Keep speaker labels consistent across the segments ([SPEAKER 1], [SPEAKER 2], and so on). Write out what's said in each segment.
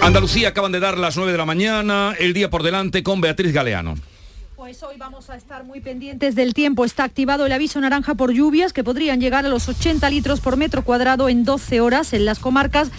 [SPEAKER 1] Andalucía acaban de dar las 9 de la mañana, el día por delante con Beatriz Galeano.
[SPEAKER 2] Pues hoy vamos a estar muy pendientes del tiempo. Está activado el aviso naranja por lluvias que podrían llegar a los 80 litros por metro cuadrado en 12 horas en las comarcas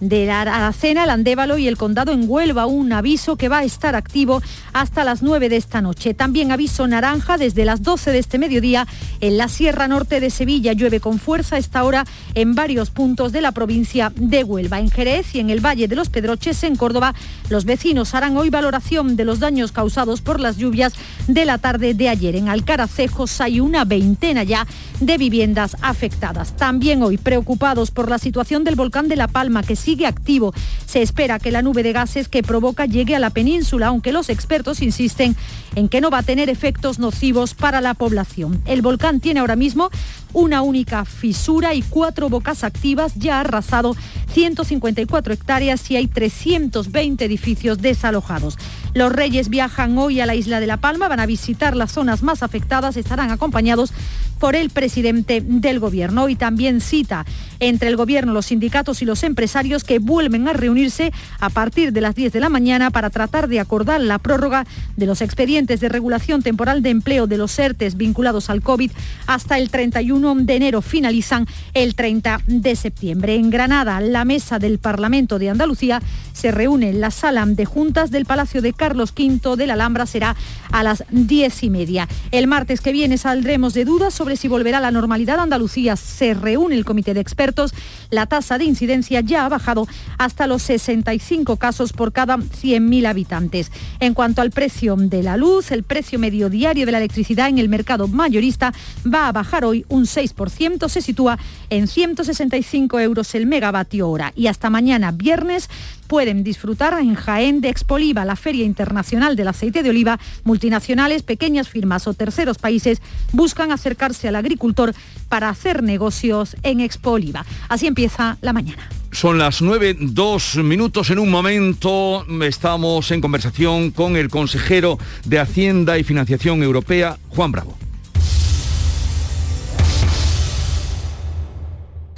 [SPEAKER 2] de la Aracena, el Andévalo y el Condado en Huelva, un aviso que va a estar activo hasta las 9 de esta noche. También aviso naranja desde las 12 de este mediodía en la Sierra Norte de Sevilla. Llueve con fuerza esta hora en varios puntos de la provincia de Huelva. En Jerez y en el Valle de los Pedroches, en Córdoba, los vecinos harán hoy valoración de los daños causados por las lluvias de la tarde de ayer. En Alcaracejos hay una veintena ya de viviendas afectadas. También hoy preocupados por la situación del volcán de La Palma que sigue activo. Se espera que la nube de gases que provoca llegue a la península, aunque los expertos insisten en que no va a tener efectos nocivos para la población. El volcán tiene ahora mismo una única fisura y cuatro bocas activas, ya ha arrasado 154 hectáreas y hay 320 edificios desalojados. Los reyes viajan hoy a la isla de La Palma, van a visitar las zonas más afectadas, estarán acompañados por el presidente del gobierno. Hoy también cita entre el gobierno, los sindicatos y los empresarios que vuelven a reunirse a partir de las 10 de la mañana para tratar de acordar la prórroga de los expedientes de regulación temporal de empleo de los ERTES vinculados al COVID hasta el 31 de enero. Finalizan el 30 de septiembre. En Granada, la mesa del Parlamento de Andalucía se reúne en la sala de juntas del Palacio de Carlos V de la Alhambra. Será a las 10 y media. El martes que viene saldremos de dudas sobre si volverá a la normalidad. Andalucía se reúne el comité de expertos. La tasa de incidencia ya ha bajado hasta los 65 casos por cada 100.000 habitantes. En cuanto al precio de la luz, el precio medio diario de la electricidad en el mercado mayorista va a bajar hoy un 6%, se sitúa en 165 euros el megavatio hora. Y hasta mañana viernes pueden disfrutar en Jaén de Expoliva, la Feria Internacional del Aceite de Oliva. Multinacionales, pequeñas firmas o terceros países buscan acercarse al agricultor para hacer negocios en Expoliva. Así empieza la mañana.
[SPEAKER 1] Son las 9, dos minutos. En un momento estamos en conversación con el consejero de Hacienda y Financiación Europea, Juan Bravo.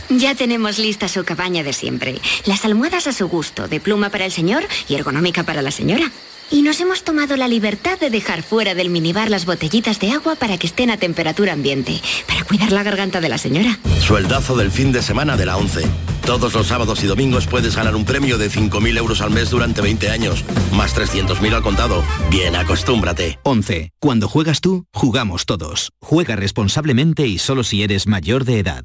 [SPEAKER 3] Ya tenemos lista su cabaña de siempre. Las almohadas a su gusto, de pluma para el señor y ergonómica para la señora. Y nos hemos tomado la libertad de dejar fuera del minibar las botellitas de agua para que estén a temperatura ambiente, para cuidar la garganta de la señora.
[SPEAKER 4] Sueldazo del fin de semana de la 11. Todos los sábados y domingos puedes ganar un premio de 5.000 euros al mes durante 20 años, más 300.000 al contado. Bien, acostúmbrate.
[SPEAKER 5] 11. Cuando juegas tú, jugamos todos. Juega responsablemente y solo si eres mayor de edad.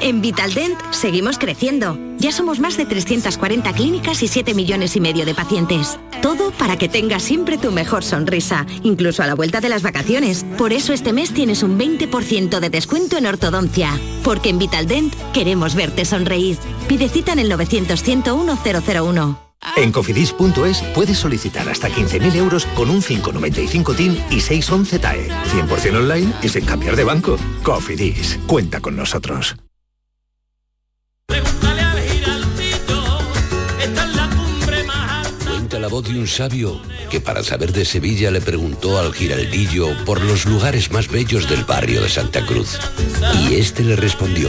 [SPEAKER 6] En Vitaldent seguimos creciendo. Ya somos más de 340 clínicas y 7 millones y medio de pacientes. Todo para que tengas siempre tu mejor sonrisa, incluso a la vuelta de las vacaciones. Por eso este mes tienes un 20% de descuento en ortodoncia. Porque en Vitaldent queremos verte sonreír. Pide cita en el 900 101 001.
[SPEAKER 7] En cofidis.es puedes solicitar hasta 15.000 euros con un 595 TIN y 611 TAE. 100% online y sin cambiar de banco. Cofidis, cuenta con nosotros.
[SPEAKER 8] Cuenta la voz de un sabio que para saber de Sevilla le preguntó al giraldillo por los lugares más bellos del barrio de Santa Cruz. Y este le respondió,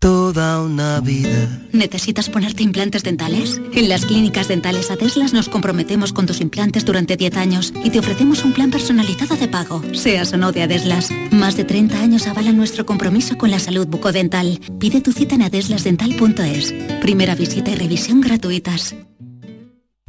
[SPEAKER 9] Toda una vida.
[SPEAKER 10] ¿Necesitas ponerte implantes dentales? En las clínicas dentales Adeslas nos comprometemos con tus implantes durante 10 años y te ofrecemos un plan personalizado de pago, seas o no de Adeslas. Más de 30 años avalan nuestro compromiso con la salud bucodental. Pide tu cita en adeslasdental.es. Primera visita y revisión gratuitas.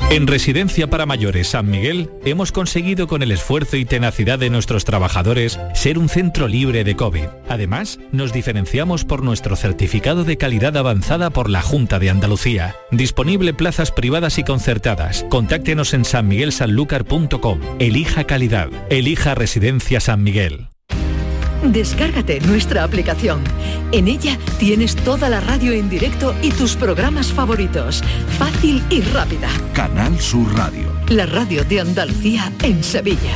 [SPEAKER 11] En Residencia para Mayores San Miguel hemos conseguido con el esfuerzo y tenacidad de nuestros trabajadores ser un centro libre de COVID. Además, nos diferenciamos por nuestro certificado de calidad avanzada por la Junta de Andalucía. Disponible plazas privadas y concertadas. Contáctenos en sanmiguelsanlucar.com. Elija calidad. Elija Residencia San Miguel.
[SPEAKER 12] Descárgate nuestra aplicación. En ella tienes toda la radio en directo y tus programas favoritos. Fácil y rápida.
[SPEAKER 13] Canal Sur Radio.
[SPEAKER 12] La radio de Andalucía en Sevilla.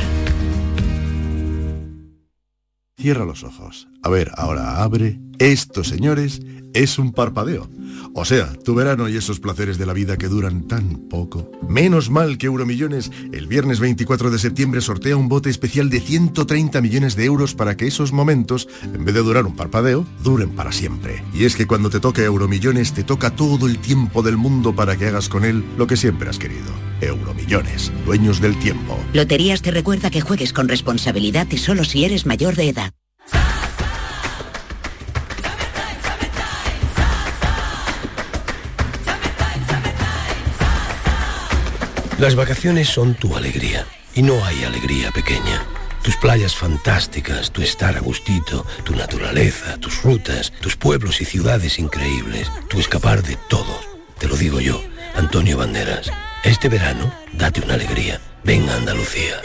[SPEAKER 14] Cierra los ojos. A ver, ahora abre. Esto, señores, es un parpadeo. O sea, tu verano y esos placeres de la vida que duran tan poco. Menos mal que Euromillones el viernes 24 de septiembre sortea un bote especial de 130 millones de euros para que esos momentos, en vez de durar un parpadeo, duren para siempre. Y es que cuando te toca Euromillones te toca todo el tiempo del mundo para que hagas con él lo que siempre has querido. Euromillones, dueños del tiempo.
[SPEAKER 15] Loterías te recuerda que juegues con responsabilidad y solo si eres mayor de edad.
[SPEAKER 16] Las vacaciones son tu alegría y no hay alegría pequeña. Tus playas fantásticas, tu estar a gustito, tu naturaleza, tus rutas, tus pueblos y ciudades increíbles, tu escapar de todo. Te lo digo yo, Antonio Banderas. Este verano, date una alegría. Ven a Andalucía.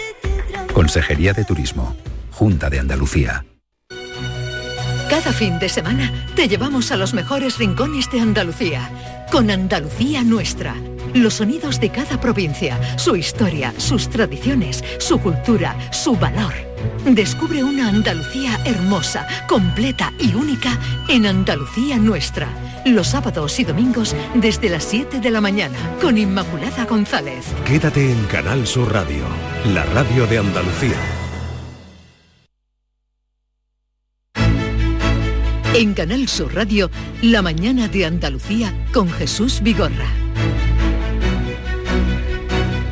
[SPEAKER 17] Consejería de Turismo, Junta de Andalucía.
[SPEAKER 12] Cada fin de semana te llevamos a los mejores rincones de Andalucía, con Andalucía Nuestra. Los sonidos de cada provincia, su historia, sus tradiciones, su cultura, su valor. Descubre una Andalucía hermosa, completa y única en Andalucía Nuestra. Los sábados y domingos desde las 7 de la mañana con Inmaculada González.
[SPEAKER 7] Quédate en Canal Sur Radio, la radio de Andalucía.
[SPEAKER 12] En Canal Sur Radio, La mañana de Andalucía con Jesús Vigorra.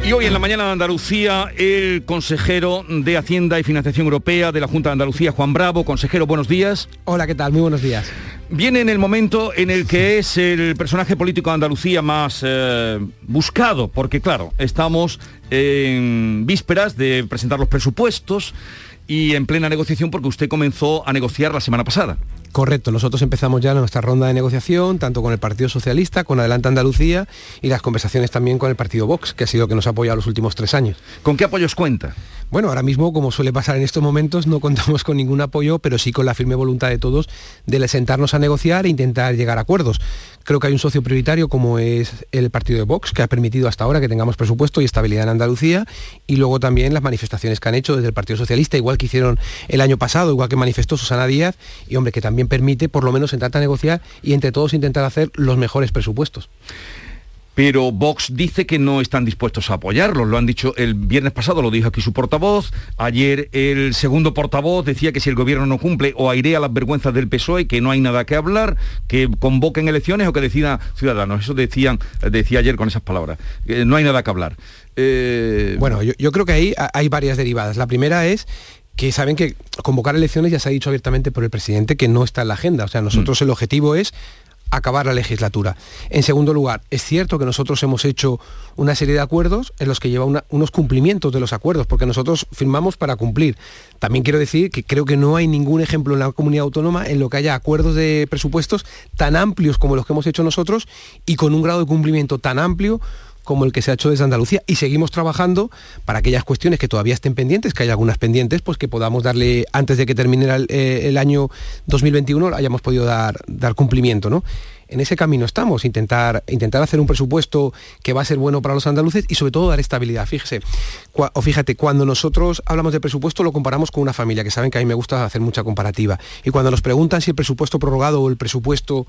[SPEAKER 1] Y hoy en la mañana de Andalucía, el consejero de Hacienda y Financiación Europea de la Junta de Andalucía, Juan Bravo. Consejero, buenos días.
[SPEAKER 18] Hola, ¿qué tal? Muy buenos días.
[SPEAKER 1] Viene en el momento en el que es el personaje político de Andalucía más eh, buscado, porque claro, estamos en vísperas de presentar los presupuestos y en plena negociación porque usted comenzó a negociar la semana pasada.
[SPEAKER 18] Correcto, nosotros empezamos ya nuestra ronda de negociación, tanto con el Partido Socialista, con Adelante Andalucía y las conversaciones también con el Partido Vox, que ha sido que nos ha apoyado los últimos tres años.
[SPEAKER 1] ¿Con qué apoyos cuenta?
[SPEAKER 18] Bueno, ahora mismo, como suele pasar en estos momentos, no contamos con ningún apoyo, pero sí con la firme voluntad de todos de sentarnos a negociar e intentar llegar a acuerdos. Creo que hay un socio prioritario como es el partido de Vox, que ha permitido hasta ahora que tengamos presupuesto y estabilidad en Andalucía, y luego también las manifestaciones que han hecho desde el Partido Socialista, igual que hicieron el año pasado, igual que manifestó Susana Díaz, y hombre, que también permite por lo menos sentar a negociar y entre todos intentar hacer los mejores presupuestos
[SPEAKER 1] pero Vox dice que no están dispuestos a apoyarlo. Lo han dicho el viernes pasado, lo dijo aquí su portavoz. Ayer el segundo portavoz decía que si el gobierno no cumple o airea las vergüenzas del PSOE, que no hay nada que hablar, que convoquen elecciones o que decidan ciudadanos. Eso decían, decía ayer con esas palabras. no hay nada que hablar.
[SPEAKER 18] Eh, bueno, yo, yo creo que ahí hay varias derivadas. La primera es que saben que convocar elecciones ya se ha dicho abiertamente por el presidente que no está en la agenda. O sea, nosotros mm. el objetivo es acabar la legislatura. En segundo lugar, es cierto que nosotros hemos hecho una serie de acuerdos en los que lleva unos cumplimientos de los acuerdos, porque nosotros firmamos para cumplir. También quiero decir que creo que no hay ningún ejemplo en la comunidad autónoma en lo que haya acuerdos de presupuestos tan amplios como los que hemos hecho nosotros y con un grado de cumplimiento tan amplio como el que se ha hecho desde Andalucía y seguimos trabajando para aquellas cuestiones que todavía estén pendientes, que hay algunas pendientes, pues que podamos darle, antes de que termine el, eh, año 2021, hayamos podido dar, dar cumplimiento, ¿no? en ese camino estamos, intentar, intentar hacer un presupuesto que va a ser bueno para los andaluces y sobre todo dar estabilidad. Fíjese, o fíjate, cuando nosotros hablamos de presupuesto lo comparamos con una familia, que saben que a mí me gusta hacer mucha comparativa. Y cuando nos preguntan si el presupuesto prorrogado o el presupuesto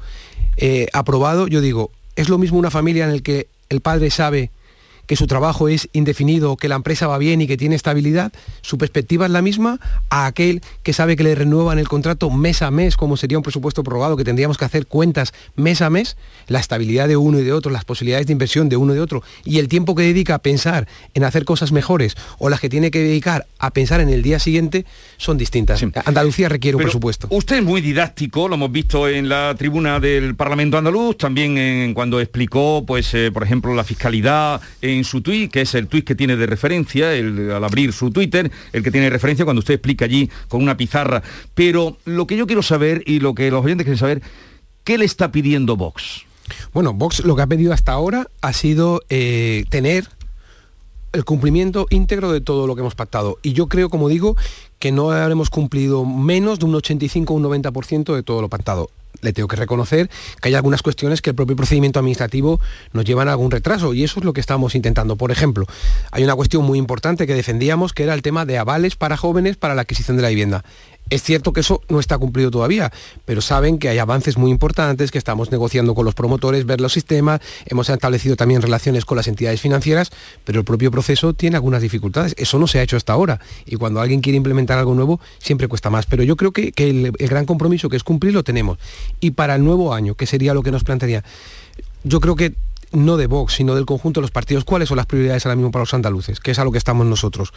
[SPEAKER 18] eh, aprobado, yo digo, es lo mismo una familia en el que el padre sabe que su trabajo es indefinido, que la empresa va bien y que tiene estabilidad, su perspectiva es la misma a aquel que sabe que le renuevan el contrato mes a mes, como sería un presupuesto prorrogado, que tendríamos que hacer cuentas mes a mes, la estabilidad de uno y de otro, las posibilidades de inversión de uno y de otro, y el tiempo que dedica a pensar en hacer cosas mejores o las que tiene que dedicar a pensar en el día siguiente, son distintas. Andalucía requiere un presupuesto.
[SPEAKER 1] Usted es muy didáctico, lo hemos visto en la tribuna del Parlamento andaluz, también en, cuando explicó, pues, eh, por ejemplo, la fiscalidad en su tuit, que es el tuit que tiene de referencia, el, al abrir su Twitter, el que tiene referencia cuando usted explica allí con una pizarra. Pero lo que yo quiero saber y lo que los oyentes quieren saber, ¿qué le está pidiendo Vox?
[SPEAKER 18] Bueno, Vox lo que ha pedido hasta ahora ha sido eh, tener el cumplimiento íntegro de todo lo que hemos pactado. Y yo creo, como digo, que no habremos cumplido menos de un 85 o un 90% de todo lo pactado. Le tengo que reconocer que hay algunas cuestiones que el propio procedimiento administrativo nos llevan a algún retraso y eso es lo que estamos intentando. Por ejemplo, hay una cuestión muy importante que defendíamos que era el tema de avales para jóvenes para la adquisición de la vivienda. Es cierto que eso no está cumplido todavía, pero saben que hay avances muy importantes, que estamos negociando con los promotores, ver los sistemas, hemos establecido también relaciones con las entidades financieras, pero el propio proceso tiene algunas dificultades. Eso no se ha hecho hasta ahora y cuando alguien quiere implementar algo nuevo siempre cuesta más. Pero yo creo que, el, gran compromiso que es cumplir lo tenemos. Y para el nuevo año, que sería lo que nos plantearía, yo creo que no de Vox, sino del conjunto de los partidos, cuáles son las prioridades ahora mismo para los andaluces, que es a lo que estamos nosotros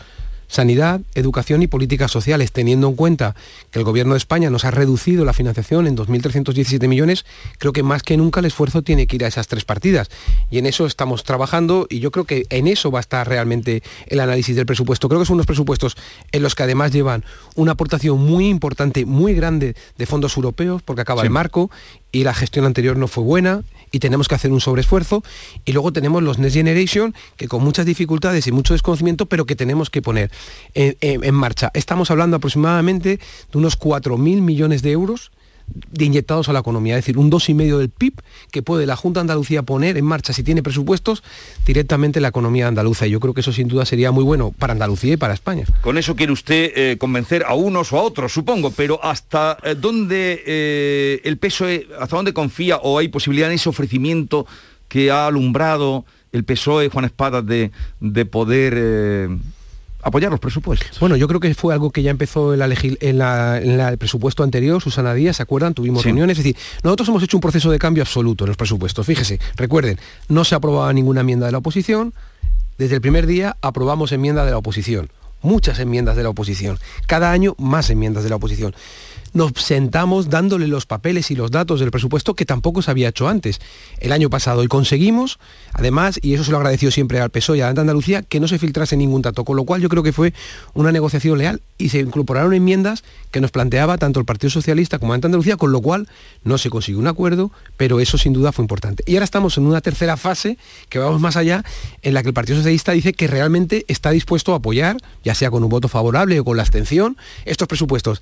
[SPEAKER 18] sanidad, educación y políticas sociales, teniendo en cuenta que el Gobierno de España nos ha reducido la financiación en 2.317 millones, creo que más que nunca el esfuerzo tiene que ir a esas tres partidas. Y en eso estamos trabajando y yo creo que en eso va a estar realmente el análisis del presupuesto. Creo que son unos presupuestos en los que además llevan una aportación muy importante, muy grande de fondos europeos, porque acaba el marco y la gestión anterior no fue buena y tenemos que hacer un sobreesfuerzo. Y luego tenemos los Next Generation, que con muchas dificultades y mucho desconocimiento, pero que tenemos que poner en, marcha. Estamos hablando aproximadamente de unos 4.000 millones de euros de inyectados a la economía, es decir, un 2,5 del PIB que puede la Junta de Andalucía poner en marcha, si tiene presupuestos, directamente la economía andaluza. Y yo creo que eso sin duda sería muy bueno para Andalucía y para España.
[SPEAKER 1] Con eso quiere usted eh, convencer a unos o a otros, supongo, pero ¿hasta eh, dónde eh, el PSOE, hasta dónde confía o hay posibilidad en ese ofrecimiento que ha alumbrado el PSOE, Juan Espada, de, de poder apoyar los presupuestos.
[SPEAKER 18] Bueno, yo creo que fue algo que ya empezó en, el presupuesto anterior, Susana Díaz, ¿se acuerdan? Tuvimos reuniones, es decir, nosotros hemos hecho un proceso de cambio absoluto en los presupuestos. Fíjese, recuerden, no se aprobaba ninguna enmienda de la oposición, desde el primer día aprobamos enmienda de la oposición, muchas enmiendas de la oposición, cada año más enmiendas de la oposición nos sentamos dándole los papeles y los datos del presupuesto que tampoco se había hecho antes el año pasado y conseguimos, además, y eso se lo agradeció siempre al PSOE y a Andalucía, que no se filtrase ningún dato, con lo cual yo creo que fue una negociación leal y se incorporaron enmiendas que nos planteaba tanto el Partido Socialista como Andalucía, con lo cual no se consiguió un acuerdo, pero eso sin duda fue importante. Y ahora estamos en una tercera fase, que vamos más allá, en la que el Partido Socialista dice que realmente está dispuesto a apoyar, ya sea con un voto favorable o con la abstención, estos presupuestos.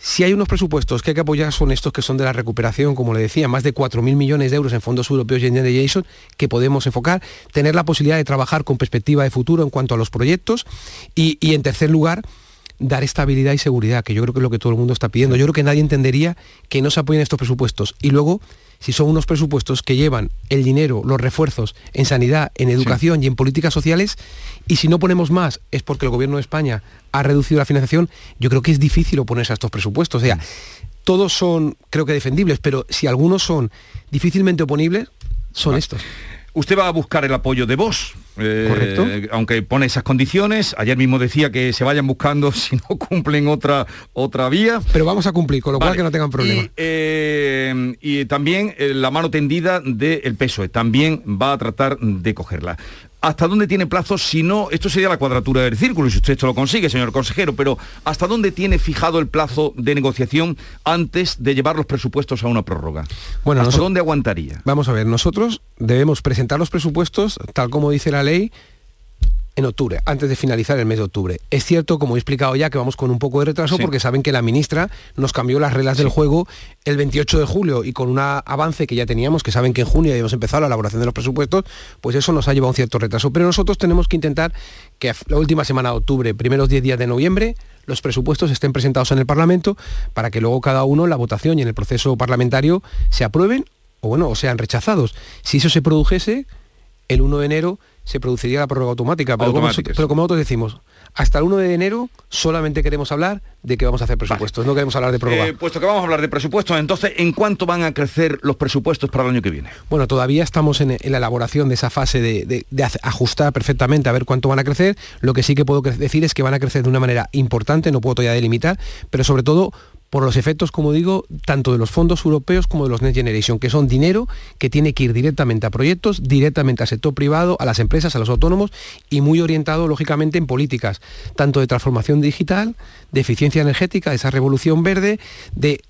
[SPEAKER 18] Si hay unos presupuestos que hay que apoyar son estos que son de la recuperación, como le decía, más de 4.000 millones de euros en fondos europeos y en Generation que podemos enfocar, tener la posibilidad de trabajar con perspectiva de futuro en cuanto a los proyectos y, y en tercer lugar, dar estabilidad y seguridad, que yo creo que es lo que todo el mundo está pidiendo. Yo creo que nadie entendería que no se apoyen estos presupuestos. Y luego si son unos presupuestos que llevan el dinero, los refuerzos en sanidad, en educación y en políticas sociales, y si no ponemos más es porque el gobierno de España ha reducido la financiación, yo creo que es difícil oponerse a estos presupuestos. O sea, todos son, creo que defendibles, pero si algunos son difícilmente oponibles, son estos.
[SPEAKER 1] Usted va a buscar el apoyo de vos,
[SPEAKER 18] eh, Correcto.
[SPEAKER 1] aunque pone esas condiciones. Ayer mismo decía que se vayan buscando si no cumplen otra, otra vía.
[SPEAKER 18] Pero vamos a cumplir, con lo cual que no tengan problema.
[SPEAKER 1] Y, eh, también eh, la mano tendida del PSOE, también va a tratar de cogerla. ¿Hasta dónde tiene plazo? Si no, esto sería la cuadratura del círculo, si usted esto lo consigue, señor consejero, pero ¿hasta dónde tiene fijado el plazo de negociación antes de llevar los presupuestos a una prórroga? Bueno, ¿Hasta dónde aguantaría?
[SPEAKER 18] Vamos a ver, nosotros debemos presentar los presupuestos, tal como dice la ley, en octubre, antes de finalizar el mes de octubre. Es cierto, como he explicado ya, que vamos con un poco de retraso porque saben que la ministra nos cambió las reglas del juego el 28 de julio y con un avance que ya teníamos, que saben que en junio habíamos empezado la elaboración de los presupuestos, pues eso nos ha llevado un cierto retraso. Pero nosotros tenemos que intentar que la última semana de octubre, primeros 10 días de noviembre, los presupuestos estén presentados en el Parlamento para que luego cada uno en la votación y en el proceso parlamentario se aprueben o bueno, o sean rechazados. Si eso se produjese, el 1 de enero se produciría la prórroga automática. Pero, como, pero como nosotros decimos, hasta el 1 de enero solamente queremos hablar de que vamos a hacer presupuestos, no queremos hablar de prórroga.
[SPEAKER 1] Eh, puesto que vamos a hablar de presupuestos, entonces, ¿en cuánto van a crecer los presupuestos para el año que viene?
[SPEAKER 18] Bueno, todavía estamos en, la elaboración de esa fase de, ajustar perfectamente a ver cuánto van a crecer. Lo que sí que puedo decir es que van a crecer de una manera importante, no puedo todavía delimitar, pero sobre todo por los efectos, como digo, tanto de los fondos europeos como de los Next Generation, que son dinero que tiene que ir directamente a proyectos, directamente al sector privado, a las empresas, a los autónomos y muy orientado, lógicamente, en políticas, tanto de transformación digital, de eficiencia energética, de esa revolución verde, de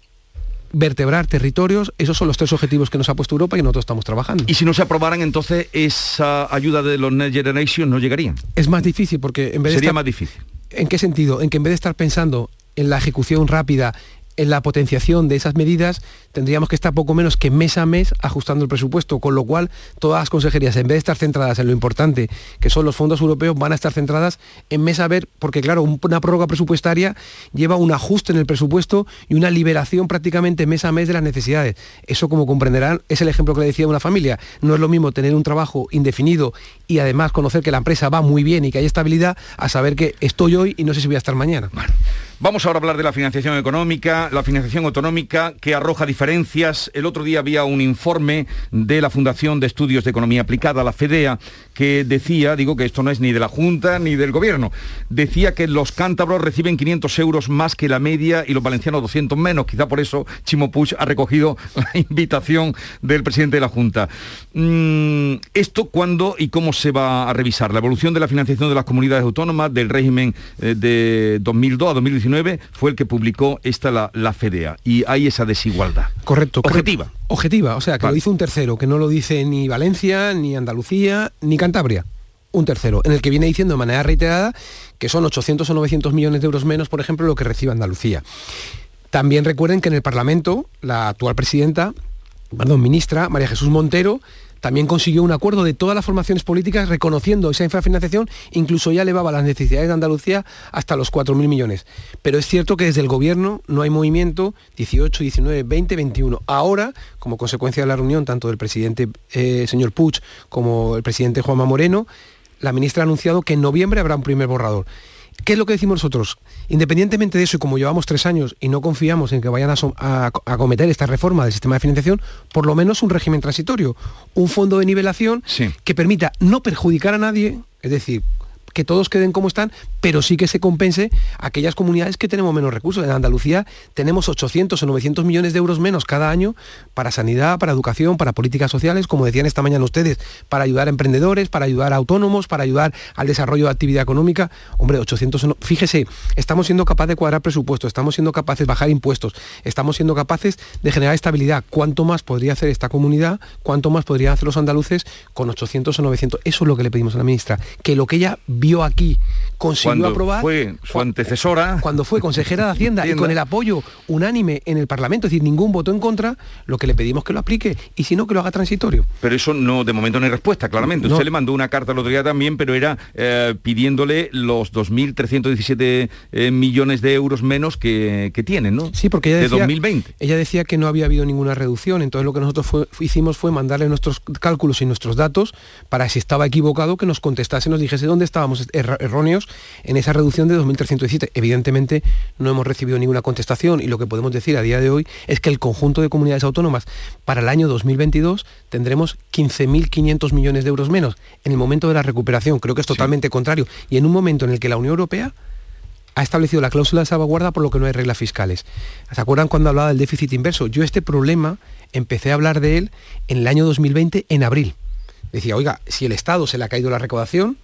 [SPEAKER 18] vertebrar territorios, esos son los tres objetivos que nos ha puesto Europa y nosotros estamos trabajando.
[SPEAKER 1] Y si no se aprobaran, entonces esa ayuda de los Next Generation no llegaría.
[SPEAKER 18] Es más difícil porque en vez
[SPEAKER 1] de...
[SPEAKER 18] Sería
[SPEAKER 1] más difícil.
[SPEAKER 18] ¿En qué sentido? En que en vez de estar pensando en la ejecución rápida en la potenciación de esas medidas tendríamos que estar poco menos que mes a mes ajustando el presupuesto, con lo cual todas las consejerías, en vez de estar centradas en lo importante, que son los fondos europeos, van a estar centradas en mes a ver, porque claro, una prórroga presupuestaria lleva un ajuste en el presupuesto y una liberación prácticamente mes a mes de las necesidades. Eso, como comprenderán, es el ejemplo que le decía a una familia. No es lo mismo tener un trabajo indefinido y además conocer que la empresa va muy bien y que hay estabilidad, a saber que estoy hoy y no sé si voy a estar mañana.
[SPEAKER 1] Vamos ahora a hablar de la financiación económica, la financiación autonómica que arroja diferencias. El otro día había un informe de la Fundación de Estudios de Economía Aplicada, la FEDEA, que decía, digo que esto no es ni de la Junta ni del Gobierno, decía que los cántabros reciben 500 euros más que la media y los valencianos 200 menos. Quizá por eso Chimo Puig ha recogido la invitación del presidente de la Junta. Mm, ¿Esto cuándo y cómo se va a revisar? La evolución de la financiación de las comunidades autónomas del régimen eh, de 2002 a 2019 fue el que publicó esta la, FEDEA y hay esa desigualdad.
[SPEAKER 18] Correcto.
[SPEAKER 1] Objetiva.
[SPEAKER 18] objetiva, o sea, que lo dice un tercero, que no lo dice ni Valencia, ni Andalucía, ni Cantabria. Un tercero, en el que viene diciendo de manera reiterada que son 800 o 900 millones de euros menos, por ejemplo, lo que recibe Andalucía. También recuerden que en el Parlamento, la actual presidenta, perdón, ministra, María Jesús Montero, también consiguió un acuerdo de todas las formaciones políticas reconociendo esa infrafinanciación, incluso ya elevaba las necesidades de Andalucía hasta los 4.000 millones. Pero es cierto que desde el gobierno no hay movimiento 18, 19, 20, 21. Ahora, como consecuencia de la reunión tanto del presidente eh, señor Puig como el presidente Juanma Moreno, la ministra ha anunciado que en noviembre habrá un primer borrador. ¿Qué es lo que decimos nosotros? Independientemente de eso, y como llevamos tres años y no confiamos en que vayan a, acometer esta reforma del sistema de financiación, por lo menos un régimen transitorio, un fondo de nivelación que permita no perjudicar a nadie, es decir, que todos queden como están, pero sí que se compense aquellas comunidades que tenemos menos recursos. En Andalucía tenemos 800 o 900 millones de euros menos cada año para sanidad, para educación, para políticas sociales, como decían esta mañana ustedes, para ayudar a emprendedores, para ayudar a autónomos, para ayudar al desarrollo de actividad económica. Hombre, 800, fíjese, estamos siendo capaces de cuadrar presupuestos, estamos siendo capaces de bajar impuestos, estamos siendo capaces de generar estabilidad. ¿Cuánto más podría hacer esta comunidad? ¿Cuánto más podrían hacer los andaluces con 800 o 900? Eso es lo que le pedimos a la ministra, que lo que ella vio aquí, consiguió
[SPEAKER 1] cuando
[SPEAKER 18] aprobar...
[SPEAKER 1] Fue su antecesora.
[SPEAKER 18] Cuando fue consejera de Hacienda y con el apoyo unánime en el Parlamento, es decir, ningún voto en contra, lo que le pedimos que lo aplique y si no, que lo haga transitorio.
[SPEAKER 1] Pero eso no, de momento no hay respuesta, claramente. Usted le mandó una carta el otro día también, pero era eh, pidiéndole los 2.317 eh, millones de euros menos que, que tienen, ¿no?
[SPEAKER 18] Sí, porque ella decía,
[SPEAKER 1] de 2020.
[SPEAKER 18] Ella decía que no había habido ninguna reducción, entonces lo que nosotros hicimos fue mandarle nuestros cálculos y nuestros datos para si estaba equivocado que nos contestase, nos dijese dónde estábamos erróneos en esa reducción de 2.317. Evidentemente no hemos recibido ninguna contestación y lo que podemos decir a día de hoy es que el conjunto de comunidades autónomas para el año 2022 tendremos 15.500 millones de euros menos en el momento de la recuperación. Creo que es totalmente contrario. Y en un momento en el que la Unión Europea ha establecido la cláusula de salvaguarda por lo que no hay reglas fiscales. ¿Se acuerdan cuando hablaba del déficit inverso? Yo este problema empecé a hablar de él en el año 2020, en abril. Decía, oiga, si el Estado se le ha caído la recaudación,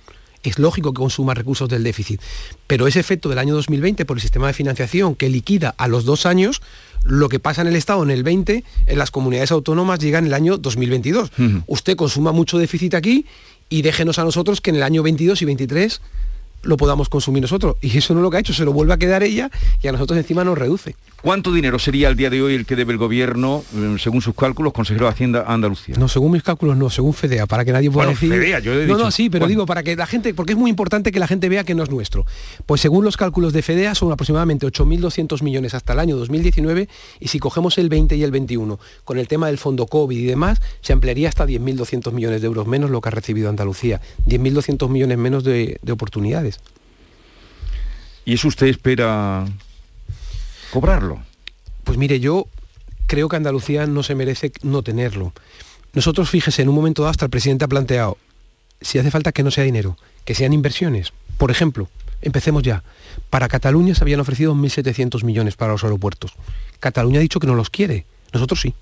[SPEAKER 18] es lógico que consuma recursos del déficit, pero ese efecto del año 2020 por el sistema de financiación que liquida a los dos años, lo que pasa en el Estado en el 20, en las comunidades autónomas llega en el año 2022. Usted consuma mucho déficit aquí y déjenos a nosotros que en el año 22 y 23 lo podamos consumir nosotros. Y eso no es lo que ha hecho, se lo vuelve a quedar ella y a nosotros encima nos reduce.
[SPEAKER 1] ¿Cuánto dinero sería el día de hoy el que debe el gobierno, eh, según sus cálculos, consejero de Hacienda Andalucía?
[SPEAKER 18] No, según mis cálculos no, según FEDEA, para que nadie pueda decir...
[SPEAKER 1] FEDEA, yo he
[SPEAKER 18] no, no, sí, pero digo, para que la gente, porque es muy importante que la gente vea que no es nuestro. Pues según los cálculos de FEDEA son aproximadamente 8.200 millones hasta el año 2019 y si cogemos el 20 y el 21 con el tema del fondo COVID y demás, se ampliaría hasta 10.200 millones de euros menos lo que ha recibido Andalucía. 10.200 millones menos de oportunidades.
[SPEAKER 1] ¿Y eso usted espera cobrarlo?
[SPEAKER 18] Pues mire, yo creo que Andalucía no se merece no tenerlo. Nosotros, fíjese, en un momento dado hasta el presidente ha planteado, si hace falta que no sea dinero, que sean inversiones. Por ejemplo, Empecemos ya. Para Cataluña se habían ofrecido 1.700 millones para los aeropuertos. Cataluña ha dicho que no los quiere. Nosotros sí.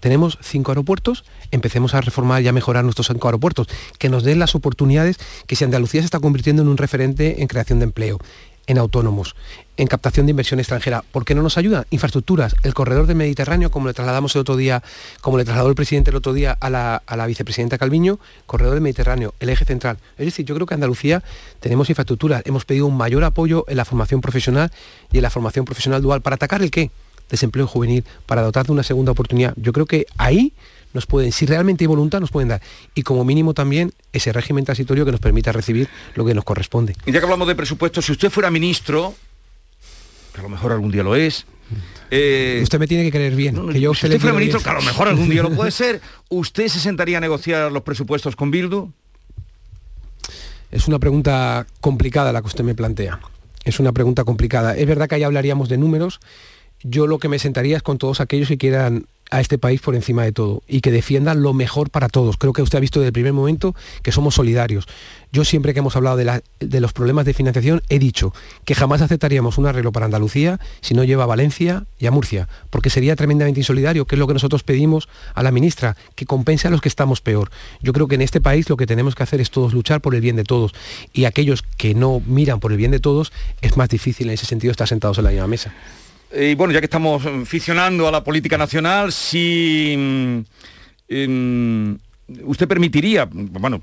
[SPEAKER 18] Tenemos cinco aeropuertos, empecemos a reformar y a mejorar nuestros cinco aeropuertos, que nos den las oportunidades que si Andalucía se está convirtiendo en un referente en creación de empleo, en autónomos, en captación de inversión extranjera. ¿Por qué no nos ayuda? Infraestructuras, el corredor del Mediterráneo, como le trasladamos el otro día, como le trasladó el presidente el otro día a la, a la vicepresidenta Calviño, corredor del Mediterráneo, el eje central. Es decir, yo creo que Andalucía tenemos infraestructuras, hemos pedido un mayor apoyo en la formación profesional y en la formación profesional dual. ¿Para atacar el qué? Desempleo juvenil, para dotar de una segunda oportunidad. Yo creo que ahí nos pueden, si realmente hay voluntad, nos pueden dar. Y como mínimo también ese régimen transitorio que nos permita recibir lo que nos corresponde.
[SPEAKER 1] Y ya que hablamos de presupuesto, si usted fuera ministro, que a lo mejor algún día lo es,
[SPEAKER 18] eh, usted me tiene que creer bien. que yo
[SPEAKER 1] si usted fuera ministro, que a lo mejor algún día lo puede ser, ¿usted se sentaría a negociar los presupuestos con Bildu?
[SPEAKER 18] Es una pregunta complicada la que usted me plantea. Es una pregunta complicada. Es verdad que ahí hablaríamos de números. Yo lo que me sentaría es con todos aquellos que quieran a este país por encima de todo y que defiendan lo mejor para todos. Creo que usted ha visto desde el primer momento que somos solidarios. Yo siempre que hemos hablado de, los problemas de financiación he dicho que jamás aceptaríamos un arreglo para Andalucía si no lleva a Valencia y a Murcia, porque sería tremendamente insolidario, que es lo que nosotros pedimos a la ministra, que compense a los que estamos peor. Yo creo que en este país lo que tenemos que hacer es todos luchar por el bien de todos y aquellos que no miran por el bien de todos es más difícil en ese sentido estar sentados en la misma mesa.
[SPEAKER 1] Y bueno, ya que estamos aficionando a la política nacional, si mm, usted permitiría, bueno,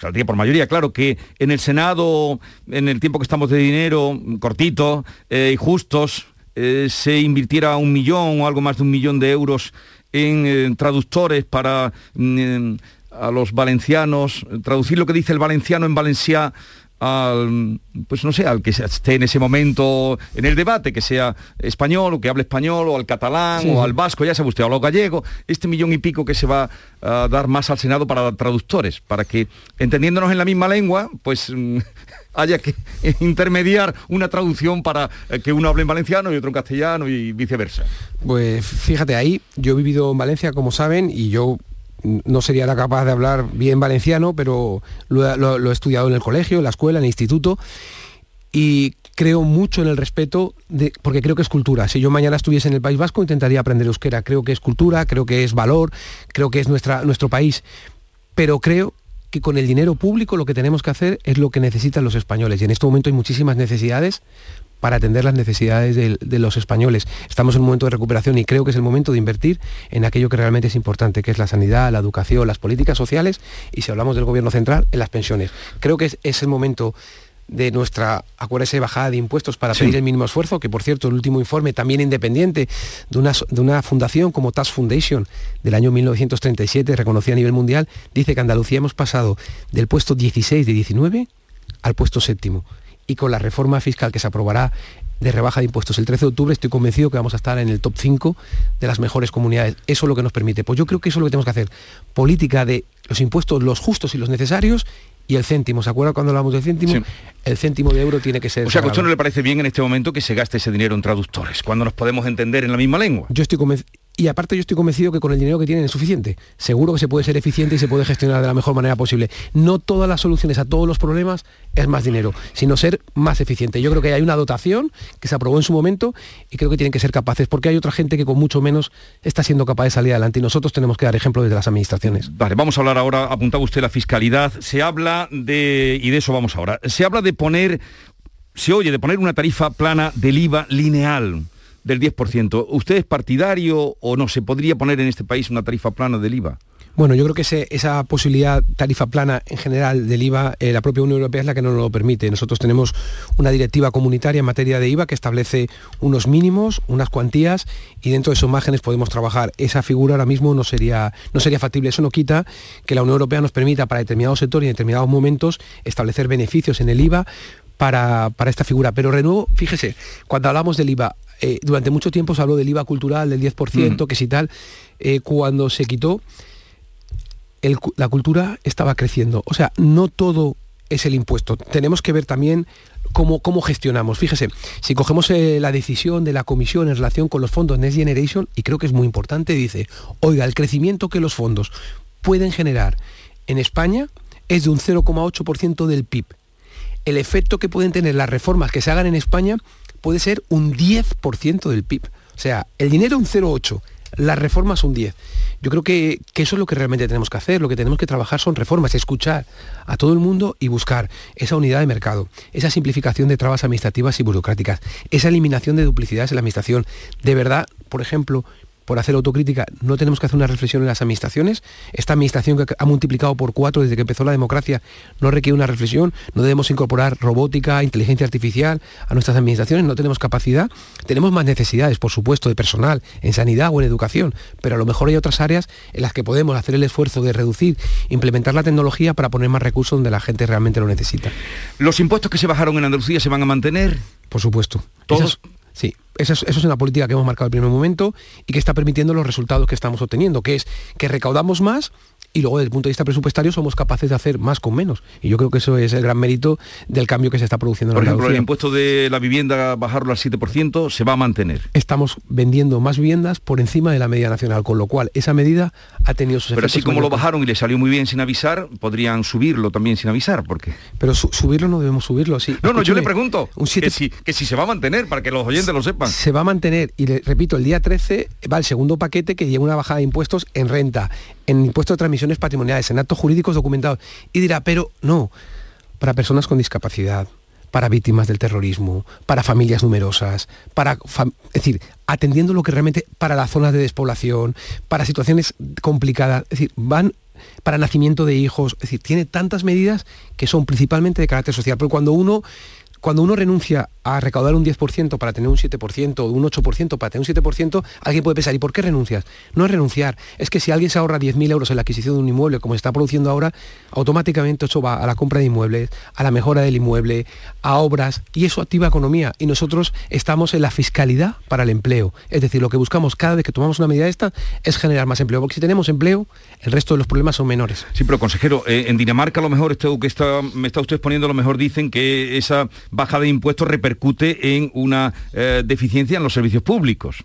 [SPEAKER 1] saldría por mayoría, claro, que en el Senado, en el tiempo que estamos de dinero, cortito eh, y justos, eh, se invirtiera un millón o algo más de un millón de euros en eh, traductores para mm, a los valencianos, traducir lo que dice el valenciano en valenciano al, pues no sé, al que esté en ese momento en el debate, que sea español o que hable español o al catalán o al vasco, ya se usted, o a lo gallego, este millón y pico que se va a dar más al Senado para traductores, para que, entendiéndonos en la misma lengua, pues mm, haya que intermediar una traducción para eh, que uno hable en valenciano y otro en castellano y viceversa.
[SPEAKER 18] Pues fíjate, ahí yo he vivido en Valencia, como saben, y yo no sería capaz de hablar bien valenciano, pero lo, he estudiado en el colegio, en la escuela, en el instituto, y creo mucho en el respeto, de, porque creo que es cultura. Si yo mañana estuviese en el País Vasco, intentaría aprender euskera. Creo que es cultura, creo que es valor, creo que es nuestra, nuestro país. Pero creo que con el dinero público lo que tenemos que hacer es lo que necesitan los españoles. Y en este momento hay muchísimas necesidades para atender las necesidades de, los españoles. Estamos en un momento de recuperación y creo que es el momento de invertir en aquello que realmente es importante, que es la sanidad, la educación, las políticas sociales y si hablamos del gobierno central, en las pensiones. Creo que es, el momento de nuestra, acuérdese, bajada de impuestos para pedir el mínimo esfuerzo, que por cierto el último informe también independiente de una, de una fundación como Task Foundation del año 1937, reconocida a nivel mundial, dice que Andalucía hemos pasado del puesto 16 de 19 al puesto séptimo y con la reforma fiscal que se aprobará de rebaja de impuestos el 13 de octubre, estoy convencido que vamos a estar en el top 5 de las mejores comunidades. Eso es lo que nos permite. Pues yo creo que eso es lo que tenemos que hacer. Política de los impuestos, los justos y los necesarios, y el céntimo. ¿Se acuerda cuando hablamos del céntimo? El céntimo de euro tiene que ser...
[SPEAKER 1] O sea, ¿a usted no le parece bien en este momento que se gaste ese dinero en traductores, cuando nos podemos entender en la misma lengua?
[SPEAKER 18] Yo estoy convencido y aparte yo estoy convencido que con el dinero que tienen es suficiente. Seguro que se puede ser eficiente y se puede gestionar de la mejor manera posible. No todas las soluciones a todos los problemas es más dinero, sino ser más eficiente. Yo creo que hay una dotación que se aprobó en su momento y creo que tienen que ser capaces, porque hay otra gente que con mucho menos está siendo capaz de salir adelante y nosotros tenemos que dar ejemplo desde las administraciones.
[SPEAKER 1] Vale, vamos a hablar ahora, apuntaba usted la fiscalidad, se habla de, y de eso vamos ahora, se habla de poner, se oye de poner una tarifa plana del IVA lineal del 10%. ¿Usted es partidario o no? ¿Se podría poner en este país una tarifa plana del IVA?
[SPEAKER 18] Bueno, yo creo que esa posibilidad tarifa plana en general del IVA, eh, la propia Unión Europea es la que no nos lo permite. Nosotros tenemos una directiva comunitaria en materia de IVA que establece unos mínimos, unas cuantías y dentro de esos márgenes podemos trabajar. Esa figura ahora mismo no sería, no sería factible. Eso no quita que la Unión Europea nos permita para determinados sectores y en determinados momentos establecer beneficios en el IVA para, para, esta figura. Pero renuevo, fíjese, cuando hablamos del IVA, eh, durante mucho tiempo se habló del IVA cultural, del 10%, que si tal, eh, cuando se quitó, la cultura estaba creciendo. O sea, no todo es el impuesto. Tenemos que ver también cómo, cómo gestionamos. Fíjese, si cogemos eh, la decisión de la comisión en relación con los fondos Next Generation, y creo que es muy importante, dice, oiga, el crecimiento que los fondos pueden generar en España es de un 0,8% del PIB. el efecto que pueden tener las reformas que se hagan en España puede ser un 10% del PIB. O sea, el dinero un 0,8, las reformas un 10. Yo creo que, que, eso es lo que realmente tenemos que hacer, lo que tenemos que trabajar son reformas, escuchar a todo el mundo y buscar esa unidad de mercado, esa simplificación de trabas administrativas y burocráticas, esa eliminación de duplicidades en la administración. De verdad, por ejemplo, por hacer autocrítica, no tenemos que hacer una reflexión en las administraciones. Esta administración que ha multiplicado por cuatro desde que empezó la democracia no requiere una reflexión. No debemos incorporar robótica, inteligencia artificial a nuestras administraciones. No tenemos capacidad. Tenemos más necesidades, por supuesto, de personal en sanidad o en educación, pero a lo mejor hay otras áreas en las que podemos hacer el esfuerzo de reducir, implementar la tecnología para poner más recursos donde la gente realmente lo necesita.
[SPEAKER 1] ¿Los impuestos que se bajaron en Andalucía se van a mantener?
[SPEAKER 18] Por supuesto.
[SPEAKER 1] ¿Todos?
[SPEAKER 18] Sí, eso es, una política que hemos marcado al primer momento y que está permitiendo los resultados que estamos obteniendo, que es que recaudamos más y luego desde el punto de vista presupuestario somos capaces de hacer más con menos. Y yo creo que eso es el gran mérito del cambio que se está produciendo en
[SPEAKER 1] Por
[SPEAKER 18] la
[SPEAKER 1] ejemplo, el impuesto de la vivienda bajarlo al 7% se va a mantener.
[SPEAKER 18] Estamos vendiendo más viviendas por encima de la media nacional, con lo cual esa medida ha tenido sus
[SPEAKER 1] Pero así como lo bajaron y le salió muy bien sin avisar, podrían subirlo también sin avisar, porque
[SPEAKER 18] Pero subirlo no debemos subirlo, sí.
[SPEAKER 1] No, no, yo le pregunto un que, si, que si se va a mantener para que los oyentes lo sepan.
[SPEAKER 18] Se va a mantener y le repito, el día 13 va el segundo paquete que lleva una bajada de impuestos en renta, en impuestos de patrimoniales, en actos jurídicos documentados. Y dirá, pero no, para personas con discapacidad, para víctimas del terrorismo, para familias numerosas, para, es decir, atendiendo lo que realmente para las zonas de despoblación, para situaciones complicadas, es decir, van para nacimiento de hijos, es decir, tiene tantas medidas que son principalmente de carácter social, pero cuando uno cuando uno renuncia a recaudar un 10% para tener un 7% o un 8% para tener un 7%, alguien puede pensar, ¿y por qué renuncias? No es renunciar, es que si alguien se ahorra 10.000 euros en la adquisición de un inmueble, como se está produciendo ahora, automáticamente eso va a la compra de inmuebles, a la mejora del inmueble, a obras, y eso activa economía. Y nosotros estamos en la fiscalidad para el empleo. Es decir, lo que buscamos cada vez que tomamos una medida esta es generar más empleo, porque si tenemos empleo, el resto de los problemas son menores.
[SPEAKER 1] Sí, pero consejero, eh, en Dinamarca a lo mejor, esto que está, me está usted exponiendo, a lo mejor dicen que esa baja de impuestos repercute en una eh, deficiencia en los servicios públicos.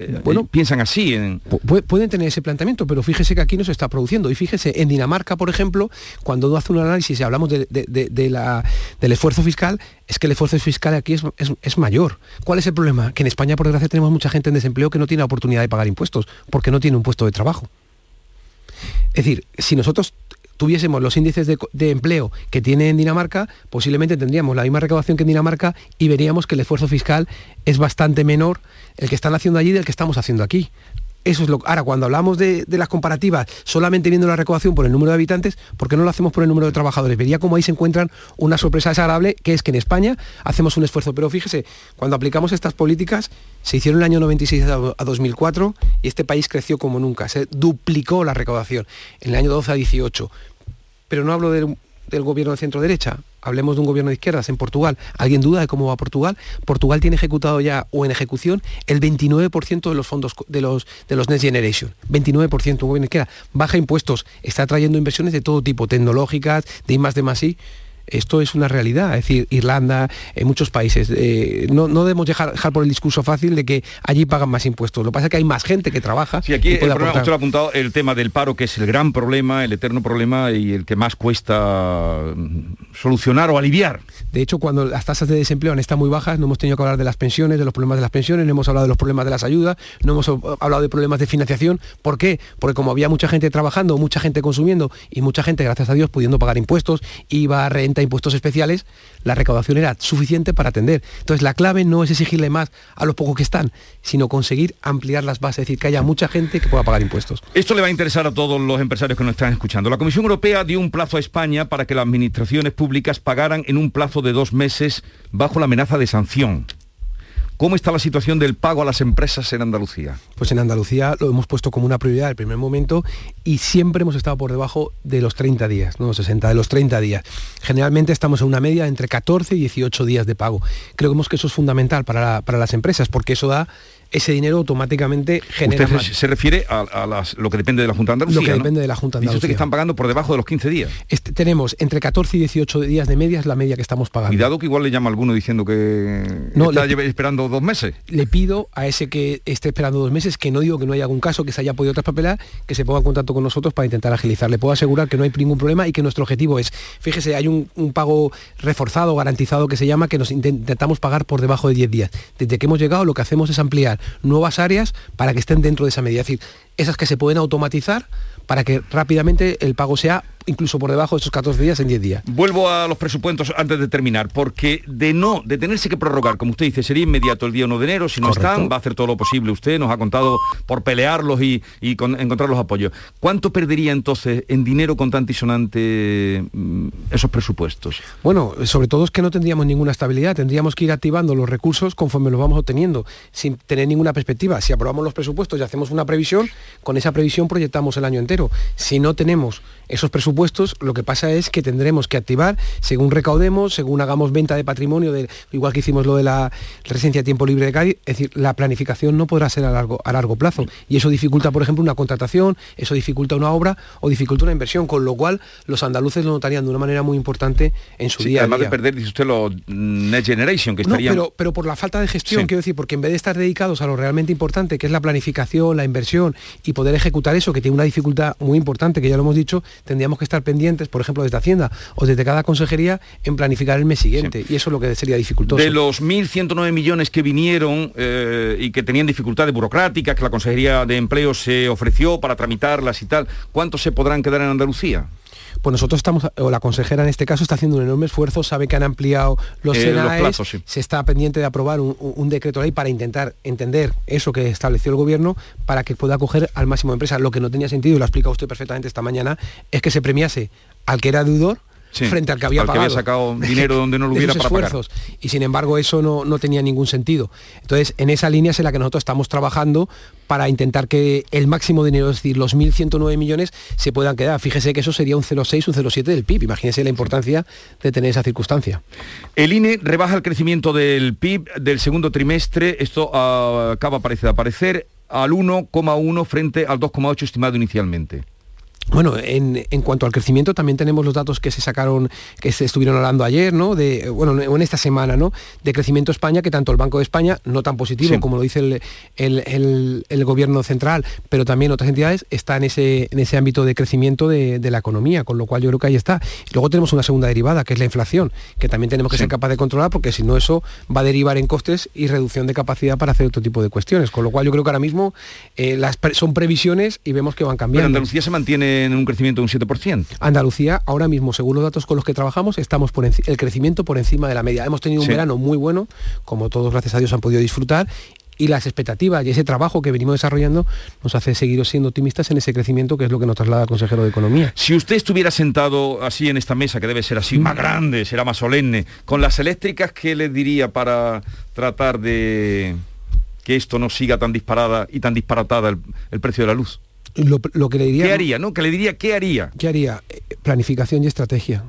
[SPEAKER 1] Eh, bueno, piensan así. En...
[SPEAKER 18] Pueden tener ese planteamiento, pero fíjese que aquí no se está produciendo. Y fíjese, en Dinamarca, por ejemplo, cuando uno hace un análisis y hablamos de, la, del esfuerzo fiscal, es que el esfuerzo fiscal aquí es, es, mayor. ¿Cuál es el problema? Que en España, por desgracia, tenemos mucha gente en desempleo que no tiene oportunidad de pagar impuestos, porque no tiene un puesto de trabajo. Es decir, si nosotros tuviésemos los índices de, empleo que tiene en Dinamarca, posiblemente tendríamos la misma recaudación que en Dinamarca y veríamos que el esfuerzo fiscal es bastante menor el que están haciendo allí del que estamos haciendo aquí. Eso es lo Ahora, cuando hablamos de, las comparativas, solamente viendo la recaudación por el número de habitantes, ¿por qué no lo hacemos por el número de trabajadores? Vería cómo ahí se encuentran una sorpresa desagradable, que es que en España hacemos un esfuerzo. Pero fíjese, cuando aplicamos estas políticas, se hicieron el año 96 a 2004 y este país creció como nunca. Se duplicó la recaudación en el año 12 a 18. Pero no hablo del, del gobierno de centro derecha, hablemos de un gobierno de izquierdas en Portugal. ¿Alguien duda de cómo va Portugal? Portugal tiene ejecutado ya o en ejecución el 29% de los fondos de los, de los Next Generation. 29%, un gobierno de izquierda. Baja impuestos, está trayendo inversiones de todo tipo, tecnológicas, de I más de más I esto es una realidad, es decir, Irlanda, en muchos países. Eh, no, no, debemos dejar, por el discurso fácil de que allí pagan más impuestos. Lo que pasa es que hay más gente que trabaja.
[SPEAKER 1] Sí, aquí el problema, usted lo ha apuntado, el tema del paro, que es el gran problema, el eterno problema y el que más cuesta mm, solucionar o aliviar.
[SPEAKER 18] De hecho, cuando las tasas de desempleo han estado muy bajas, no hemos tenido que hablar de las pensiones, de los problemas de las pensiones, no hemos hablado de los problemas de las ayudas, no hemos hablado de problemas de financiación. ¿Por qué? Porque como había mucha gente trabajando, mucha gente consumiendo y mucha gente, gracias a Dios, pudiendo pagar impuestos, IVA, renta, impuestos especiales, la recaudación era suficiente para atender. Entonces la clave no es exigirle más a los pocos que están, sino conseguir ampliar las bases, es decir, que haya mucha gente que pueda pagar impuestos.
[SPEAKER 1] Esto le va a interesar a todos los empresarios que nos están escuchando. La Comisión Europea dio un plazo a España para que las administraciones públicas pagaran en un plazo de dos meses bajo la amenaza de sanción. ¿Cómo está la situación del pago a las empresas en Andalucía?
[SPEAKER 18] Pues en Andalucía lo hemos puesto como una prioridad el primer momento y siempre hemos estado por debajo de los 30 días, no 60, de los 30 días. Generalmente estamos en una media entre 14 y 18 días de pago. Creemos que eso es fundamental para, para las empresas porque eso da ese dinero automáticamente genera
[SPEAKER 1] Usted se, se refiere a, a las- lo que depende de la Junta de Andalucía,
[SPEAKER 18] Lo que
[SPEAKER 1] ¿no?
[SPEAKER 18] depende de la Junta de
[SPEAKER 1] Dice usted
[SPEAKER 18] Andalucía.
[SPEAKER 1] que están pagando por debajo de los 15 días.
[SPEAKER 18] Este- tenemos entre 14 y 18 días de media es la media que estamos pagando.
[SPEAKER 1] Cuidado que igual le llama a alguno diciendo que
[SPEAKER 18] No,
[SPEAKER 1] está
[SPEAKER 18] le-
[SPEAKER 1] esperando dos meses.
[SPEAKER 18] le pido a ese que esté esperando dos meses, que no digo que no haya algún caso que se haya podido traspapelar, que se ponga en contacto con nosotros para intentar agilizar. Le puedo asegurar que no hay ningún problema y que nuestro objetivo es, fíjese, hay un, un pago reforzado, garantizado que se llama, que nos intent- intentamos pagar por debajo de 10 días. Desde que hemos llegado lo que hacemos es ampliar nuevas áreas para que estén dentro de esa medida. Es decir, esas que se pueden automatizar para que rápidamente el pago sea incluso por debajo de esos 14 días en 10 días.
[SPEAKER 1] Vuelvo a los presupuestos antes de terminar, porque de no, de tenerse que prorrogar, como usted dice, sería inmediato el día 1 de enero, si no
[SPEAKER 18] Correcto.
[SPEAKER 1] están, va a hacer todo lo posible usted, nos ha contado por pelearlos y, y con- encontrar los apoyos. ¿Cuánto perdería entonces en dinero contante y sonante mm, esos presupuestos?
[SPEAKER 18] Bueno, sobre todo es que no tendríamos ninguna estabilidad, tendríamos que ir activando los recursos conforme los vamos obteniendo, sin tener ninguna perspectiva. Si aprobamos los presupuestos y hacemos una previsión, con esa previsión proyectamos el año entero. Si no tenemos esos presupuestos, lo que pasa es que tendremos que activar según recaudemos, según hagamos venta de patrimonio, de- igual que hicimos lo de la residencia a tiempo libre de Cádiz, es decir, la planificación no podrá ser a largo, a largo plazo. Y eso dificulta, por ejemplo, una contratación, eso dificulta una obra o dificulta una inversión, con lo cual los andaluces lo notarían de una manera muy importante en su
[SPEAKER 1] Sí,
[SPEAKER 18] día a
[SPEAKER 1] además
[SPEAKER 18] día.
[SPEAKER 1] de perder, dice usted, los mm, Next Generation, que
[SPEAKER 18] No,
[SPEAKER 1] estarían...
[SPEAKER 18] pero, pero por la falta de gestión,
[SPEAKER 1] Sí.
[SPEAKER 18] quiero decir, porque en vez de estar dedicados a lo realmente importante, que es la planificación, la inversión y poder ejecutar eso, que tiene una dificultad muy importante, que ya lo hemos dicho, tendríamos que estar pendientes, por ejemplo, desde Hacienda o desde cada consejería, en planificar el mes siguiente. Y eso es lo que sería dificultoso.
[SPEAKER 1] De los 1.109 millones que vinieron eh, y que tenían dificultades burocráticas, que la Consejería de Empleo se ofreció para tramitarlas y tal, ¿cuántos se podrán quedar en Andalucía?
[SPEAKER 18] Pues nosotros estamos, o la consejera en este caso está haciendo un enorme esfuerzo, sabe que han ampliado los
[SPEAKER 1] Eh, los plazos, sí.
[SPEAKER 18] se está pendiente de aprobar un decreto ley para intentar entender eso que estableció el gobierno para que pueda acoger al máximo de empresas. Lo que no tenía sentido, y lo ha explicado usted perfectamente esta mañana, es que se premiase al que era deudor
[SPEAKER 1] Sí,
[SPEAKER 18] frente al que había
[SPEAKER 1] al que había
[SPEAKER 18] pagado.
[SPEAKER 1] sacado dinero donde no lo hubiera para pagar.
[SPEAKER 18] Y sin embargo eso no, no tenía ningún sentido. Entonces, en esa línea es en la que nosotros estamos trabajando para intentar que el máximo dinero, es decir, los 1.109 millones, se puedan quedar. Fíjese que eso sería un 0,6, un 0,7 del PIB. Imagínese la importancia de tener esa circunstancia.
[SPEAKER 1] El INE rebaja el crecimiento del PIB del segundo trimestre, esto ah, acaba parece de aparecer, al 1,1 frente al 2,8 estimado inicialmente.
[SPEAKER 18] Bueno, en, en cuanto al crecimiento también tenemos los datos que se sacaron, que se estuvieron hablando ayer, ¿no? De, eh, bueno, en esta semana, ¿no? De crecimiento España, que tanto el Banco de España, no tan positivo
[SPEAKER 1] Sí.
[SPEAKER 18] como lo dice el, el- el- el gobierno central, pero también otras entidades, está en ese, en ese ámbito de crecimiento de, de la economía, con lo cual yo creo que ahí está. Y luego tenemos una segunda derivada, que es la inflación, que también tenemos que
[SPEAKER 1] Sí.
[SPEAKER 18] ser capaces de controlar, porque si no eso va a derivar en costes y reducción de capacidad para hacer otro tipo de cuestiones. Con lo cual yo creo que ahora mismo eh, las pre- son previsiones y vemos que van
[SPEAKER 1] Pero
[SPEAKER 18] cambiando.
[SPEAKER 1] Andalucía se mantiene en un crecimiento de un 7%.
[SPEAKER 18] Andalucía, ahora mismo, según los datos con los que trabajamos, estamos por el crecimiento por encima de la media. Hemos tenido un
[SPEAKER 1] Sí.
[SPEAKER 18] verano muy bueno, como todos, gracias a Dios, han podido disfrutar, y las expectativas y ese trabajo que venimos desarrollando nos hace seguir siendo optimistas en ese crecimiento, que es lo que nos traslada el consejero de Economía.
[SPEAKER 1] Si usted estuviera sentado así en esta mesa, que debe ser así más grande, será más solemne, con las eléctricas, ¿qué le diría para tratar de que esto no siga tan disparada y tan disparatada el, el precio de la luz?
[SPEAKER 18] Lo, lo que le diría...
[SPEAKER 1] ¿Qué haría? ¿No? Que le diría qué haría.
[SPEAKER 18] ¿Qué haría? Eh, Planificación y estrategia.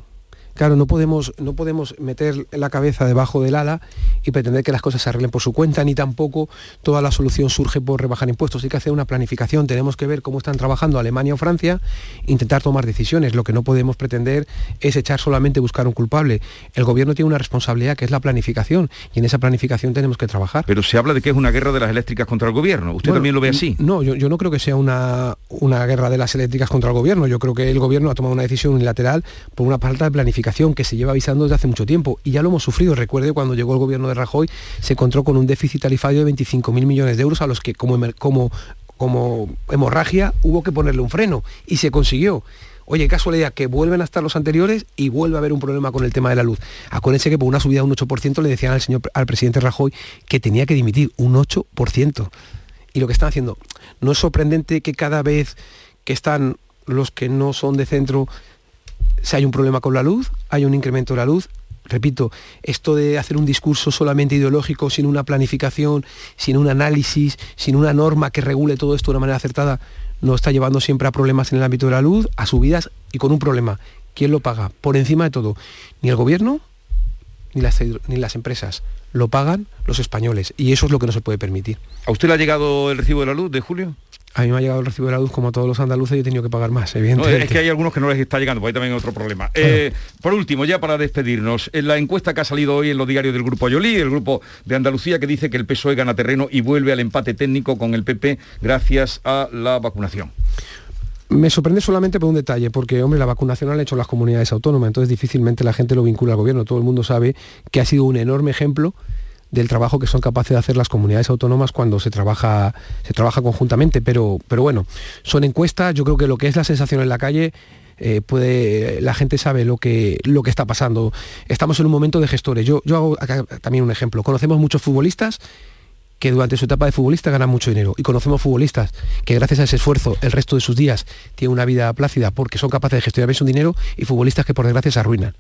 [SPEAKER 18] Claro, no podemos, no podemos meter la cabeza debajo del ala y pretender que las cosas se arreglen por su cuenta, ni tampoco toda la solución surge por rebajar impuestos. Hay que hacer una planificación, tenemos que ver cómo están trabajando Alemania o Francia, intentar tomar decisiones. Lo que no podemos pretender es echar solamente buscar un culpable. El gobierno tiene una responsabilidad que es la planificación y en esa planificación tenemos que trabajar.
[SPEAKER 1] Pero se habla de que es una guerra de las eléctricas contra el gobierno. ¿Usted
[SPEAKER 18] Bueno,
[SPEAKER 1] también lo ve así?
[SPEAKER 18] No, yo, yo no creo que sea una, una guerra de las eléctricas contra el gobierno. Yo creo que el gobierno ha tomado una decisión unilateral por una falta de planificación que se lleva avisando desde hace mucho tiempo. Y ya lo hemos sufrido. Recuerde cuando llegó el gobierno de Rajoy, se encontró con un déficit tarifario de 25.000 millones de euros a los que como, como, como hemorragia hubo que ponerle un freno. Y se consiguió. Oye, casualidad que vuelven a estar los anteriores y vuelve a haber un problema con el tema de la luz. Acuérdense que por una subida de un 8% le decían al señor al presidente Rajoy que tenía que dimitir un 8%. Y lo que están haciendo, no es sorprendente que cada vez que están los que no son de centro, si hay un problema con la luz, hay un incremento de la luz. Repito, esto de hacer un discurso solamente ideológico, sin una planificación, sin un análisis, sin una norma que regule todo esto de una manera acertada, nos está llevando siempre a problemas en el ámbito de la luz, a subidas y con un problema. ¿Quién lo paga? Por encima de todo, ni el gobierno ni las, ni las empresas, lo pagan los españoles y eso es lo que no se puede permitir.
[SPEAKER 1] ¿A usted le ha llegado el recibo de la luz de julio?
[SPEAKER 18] A mí me ha llegado el recibo de la luz como a todos los andaluces y he tenido que pagar más, evidentemente.
[SPEAKER 1] es que hay algunos que no les está llegando, pues ahí también hay otro problema. Eh, por último, ya para despedirnos, en la encuesta que ha salido hoy en los diarios del Grupo Ayolí, el Grupo de Andalucía, que dice que el PSOE gana terreno y vuelve al empate técnico con el PP gracias a la vacunación.
[SPEAKER 18] Me sorprende solamente por un detalle, porque hombre, la vacunación la han hecho las comunidades autónomas, entonces difícilmente la gente lo vincula al gobierno. Todo el mundo sabe que ha sido un enorme ejemplo del trabajo que son capaces de hacer las comunidades autónomas cuando se trabaja, se trabaja conjuntamente. Pero, pero bueno, son encuestas, yo creo que lo que es la sensación en la calle eh, puede, la gente sabe lo que, lo que está pasando. Estamos en un momento de gestores. Yo, yo hago también un ejemplo. Conocemos muchos futbolistas que durante su etapa de futbolista ganan mucho dinero. Y conocemos futbolistas que gracias a ese esfuerzo el resto de sus días tienen una vida plácida porque son capaces de gestionar bien su dinero y futbolistas que por desgracia se arruinan.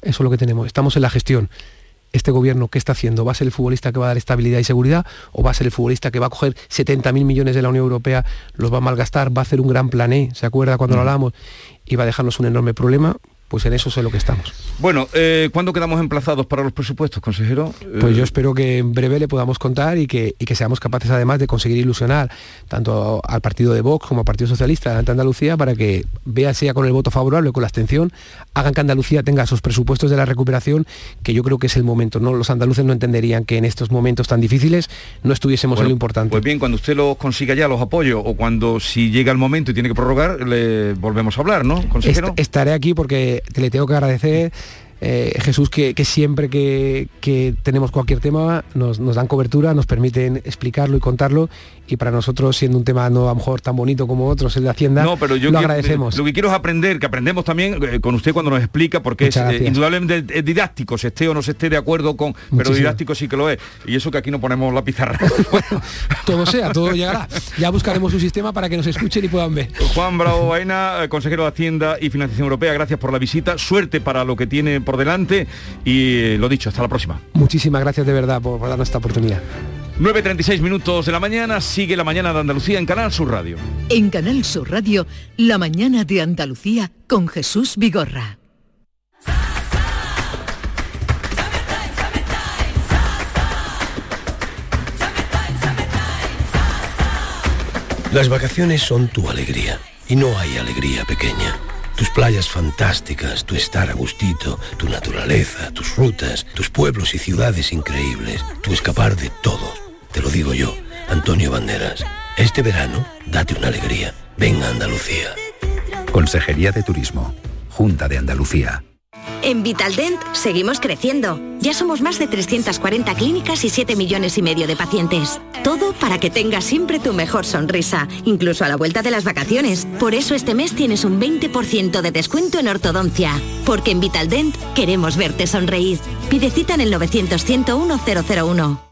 [SPEAKER 18] Eso es lo que tenemos. Estamos en la gestión este gobierno qué está haciendo? ¿Va a ser el futbolista que va a dar estabilidad y seguridad o va a ser el futbolista que va a coger 70.000 millones de la Unión Europea, los va a malgastar, va a hacer un gran plané, ¿se acuerda cuando lo mm. hablábamos? Y va a dejarnos un enorme problema pues en eso es en lo que estamos.
[SPEAKER 1] Bueno, eh, ¿cuándo quedamos emplazados para los presupuestos, consejero?
[SPEAKER 18] Pues yo espero que en breve le podamos contar y que, que seamos capaces además de conseguir ilusionar tanto al partido de Vox como al Partido Socialista de Andalucía para que vea sea con el voto favorable o con la abstención, hagan que Andalucía tenga esos presupuestos de la recuperación, que yo creo que es el momento. ¿no? Los andaluces no entenderían que en estos momentos tan difíciles no estuviésemos en lo importante.
[SPEAKER 1] Pues bien, cuando usted los consiga ya, los apoyo, o cuando si llega el momento y tiene que prorrogar, le volvemos a hablar, ¿no, consejero?
[SPEAKER 18] estaré aquí porque te le tengo que agradecer eh, Jesús, que, siempre que, tenemos cualquier tema nos, nos, dan cobertura, nos permiten explicarlo y contarlo y para nosotros, siendo un tema no a lo mejor tan bonito como otros, el de Hacienda, no, pero yo lo agradecemos.
[SPEAKER 1] Lo que quiero es aprender, que aprendemos también eh, con usted cuando nos explica, porque es eh, indudablemente didáctico, se esté o no se esté de acuerdo con, pero didáctico sí que lo es. Y eso que aquí no ponemos la pizarra.
[SPEAKER 18] todo sea, todo llegará. Ya buscaremos un sistema para que nos escuchen y puedan ver.
[SPEAKER 1] Juan Bravo Baena, consejero de Hacienda y Financiación Europea, gracias por la visita, suerte para lo que tiene por delante y eh, lo dicho, hasta la próxima.
[SPEAKER 18] Muchísimas gracias de verdad por darnos esta oportunidad.
[SPEAKER 1] 9.36 minutos de la mañana, sigue la mañana de Andalucía en Canal Sur Radio.
[SPEAKER 12] En Canal Sur Radio, la mañana de Andalucía con Jesús Vigorra.
[SPEAKER 16] Las vacaciones son tu alegría y no hay alegría pequeña. Tus playas fantásticas, tu estar a gustito, tu naturaleza, tus rutas, tus pueblos y ciudades increíbles, tu escapar de todo te lo digo yo, Antonio Banderas. Este verano, date una alegría. Ven a Andalucía.
[SPEAKER 17] Consejería de Turismo. Junta de Andalucía.
[SPEAKER 6] En Vitaldent seguimos creciendo. Ya somos más de 340 clínicas y 7 millones y medio de pacientes. Todo para que tengas siempre tu mejor sonrisa, incluso a la vuelta de las vacaciones. Por eso este mes tienes un 20% de descuento en ortodoncia. Porque en Vitaldent queremos verte sonreír. Pide cita en el 900 101 001.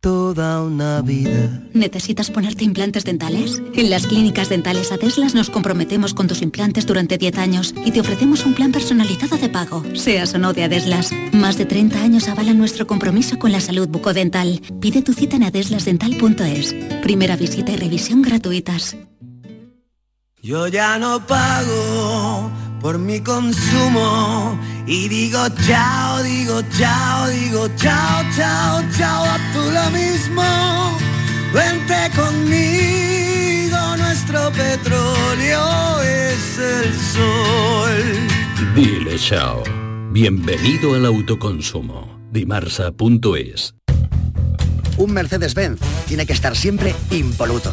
[SPEAKER 9] toda una vida.
[SPEAKER 10] ¿Necesitas ponerte implantes dentales? En las clínicas dentales Adeslas nos comprometemos con tus implantes durante 10 años y te ofrecemos un plan personalizado de pago, seas o no de Adeslas. Más de 30 años avalan nuestro compromiso con la salud bucodental. Pide tu cita en adeslasdental.es. Primera visita y revisión gratuitas.
[SPEAKER 9] Yo ya no pago por mi consumo y digo chao, digo chao, digo chao, chao, chao, a tú lo mismo. Vente conmigo, nuestro petróleo es el sol.
[SPEAKER 19] Dile chao. Bienvenido al autoconsumo. Dimarsa.es
[SPEAKER 20] Un Mercedes-Benz tiene que estar siempre impoluto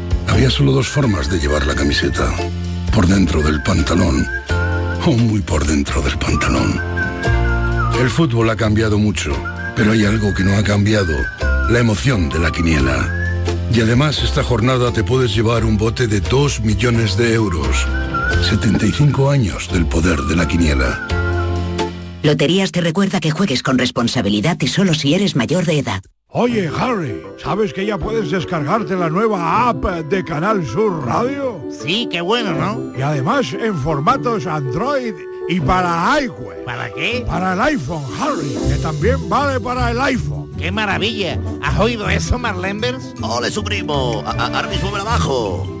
[SPEAKER 21] había solo dos formas de llevar la camiseta. Por dentro del pantalón o muy por dentro del pantalón. El fútbol ha cambiado mucho, pero hay algo que no ha cambiado. La emoción de la quiniela. Y además esta jornada te puedes llevar un bote de 2 millones de euros. 75 años del poder de la quiniela.
[SPEAKER 15] Loterías te recuerda que juegues con responsabilidad y solo si eres mayor de edad.
[SPEAKER 22] Oye, Harry, ¿sabes que ya puedes descargarte la nueva app de Canal Sur Radio?
[SPEAKER 23] Sí, qué bueno, ¿no?
[SPEAKER 22] Y además en formatos Android y para iWeb.
[SPEAKER 23] ¿Para qué?
[SPEAKER 22] Para el iPhone, Harry, que también vale para el iPhone.
[SPEAKER 23] ¡Qué maravilla! ¿Has oído eso, Marlenbers?
[SPEAKER 4] ¡Ole, su primo! ¡Ahora mismo me abajo!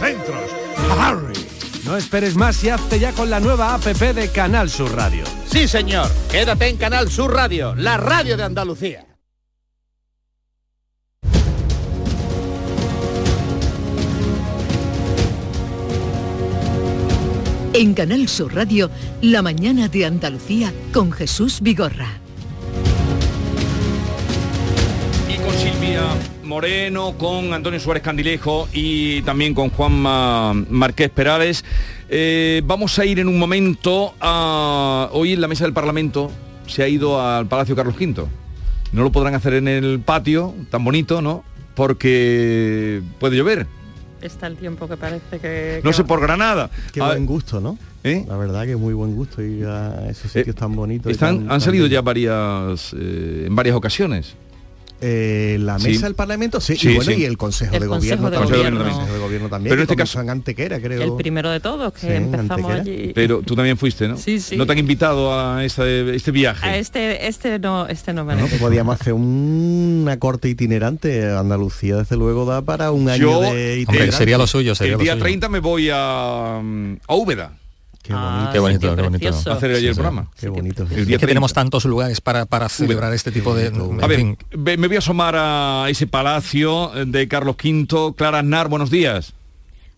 [SPEAKER 22] centros. Harry.
[SPEAKER 24] No esperes más y hazte ya con la nueva APP de Canal Sur Radio.
[SPEAKER 23] Sí, señor. Quédate en Canal Sur Radio, la radio de Andalucía.
[SPEAKER 12] En Canal Sur Radio, La mañana de Andalucía con Jesús Vigorra.
[SPEAKER 1] Y con Silvia Moreno, con Antonio Suárez Candilejo y también con Juanma Marqués Perales. Eh, vamos a ir en un momento a... Hoy en la mesa del Parlamento se ha ido al Palacio Carlos V. No lo podrán hacer en el patio, tan bonito, ¿no? Porque puede llover.
[SPEAKER 25] Está el tiempo que parece que...
[SPEAKER 1] No sé, por Granada.
[SPEAKER 26] Qué
[SPEAKER 1] A-
[SPEAKER 26] buen gusto, ¿no?
[SPEAKER 1] ¿Eh?
[SPEAKER 26] La verdad que muy buen gusto ir a esos sitios tan bonitos.
[SPEAKER 1] Están,
[SPEAKER 26] tan-
[SPEAKER 1] han salido ya varias eh, en varias ocasiones.
[SPEAKER 26] Eh, la
[SPEAKER 1] Sí.
[SPEAKER 26] mesa del Parlamento, sí,
[SPEAKER 1] Sí,
[SPEAKER 26] y bueno,
[SPEAKER 1] sí.
[SPEAKER 26] y el Consejo
[SPEAKER 25] El
[SPEAKER 26] de
[SPEAKER 25] Consejo
[SPEAKER 26] Gobierno
[SPEAKER 25] de
[SPEAKER 26] también.
[SPEAKER 25] Gobierno.
[SPEAKER 26] El Consejo de Gobierno también.
[SPEAKER 1] Pero en este caso-
[SPEAKER 26] en Antequera, creo.
[SPEAKER 25] El primero de todos, que empezamos allí.
[SPEAKER 1] Pero tú también fuiste, ¿no?
[SPEAKER 25] Sí, sí.
[SPEAKER 1] No te han invitado a este, este viaje.
[SPEAKER 25] A este, este no, este no me
[SPEAKER 26] ¿no?
[SPEAKER 25] lo
[SPEAKER 26] Que podíamos hacer un- una corte itinerante. Andalucía, desde luego, da para un año
[SPEAKER 1] Yo,
[SPEAKER 26] de itinerante.
[SPEAKER 1] el día 30 me voy a, mm, a Úbeda.
[SPEAKER 26] Qué
[SPEAKER 25] Ah,
[SPEAKER 27] Qué bonito, qué bonito.
[SPEAKER 1] A hacer allí el programa.
[SPEAKER 26] Qué bonito.
[SPEAKER 1] El día
[SPEAKER 27] Es que tenemos
[SPEAKER 1] 30.
[SPEAKER 27] tantos lugares para, para celebrar este tipo de...
[SPEAKER 1] A ver, me voy a asomar a ese palacio de Carlos V. Clara Aznar, buenos días.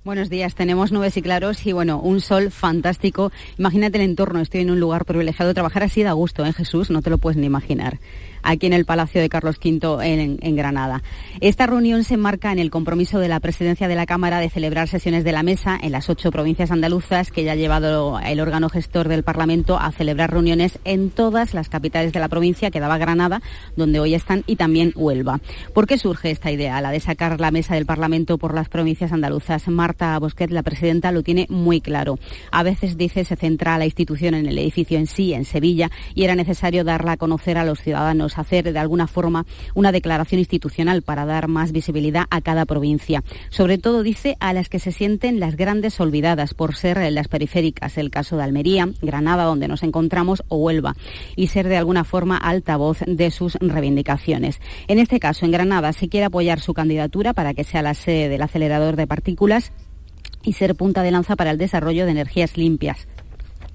[SPEAKER 28] Buenos días, tenemos nubes y claros y bueno, un sol fantástico. Imagínate el entorno, estoy en un lugar privilegiado. Trabajar así da gusto, ¿eh, Jesús? No te lo puedes ni imaginar. Aquí en el Palacio de Carlos V en, Granada. Esta reunión se enmarca en el compromiso de la presidencia de la Cámara de celebrar sesiones de la mesa en las ocho provincias andaluzas que ya ha llevado el órgano gestor del Parlamento a celebrar reuniones en todas las capitales de la provincia, que daba Granada, donde hoy están, y también Huelva. ¿Por qué surge esta idea, la de sacar la mesa del Parlamento por las provincias andaluzas? Marta Bosquet, la presidenta, lo tiene muy claro. A veces dice se centra la institución en el edificio en sí, en Sevilla, y era necesario darla a conocer a los ciudadanos, hacer de alguna forma una declaración institucional para dar más visibilidad a cada provincia. Sobre todo, dice, a las que se sienten las grandes olvidadas por ser las periféricas, el caso de Almería, Granada, donde nos encontramos, o Huelva, y ser de alguna forma altavoz de sus reivindicaciones. En este caso, en Granada, se quiere apoyar su candidatura para que sea la sede del acelerador de partículas y ser punta de lanza para el desarrollo de energías limpias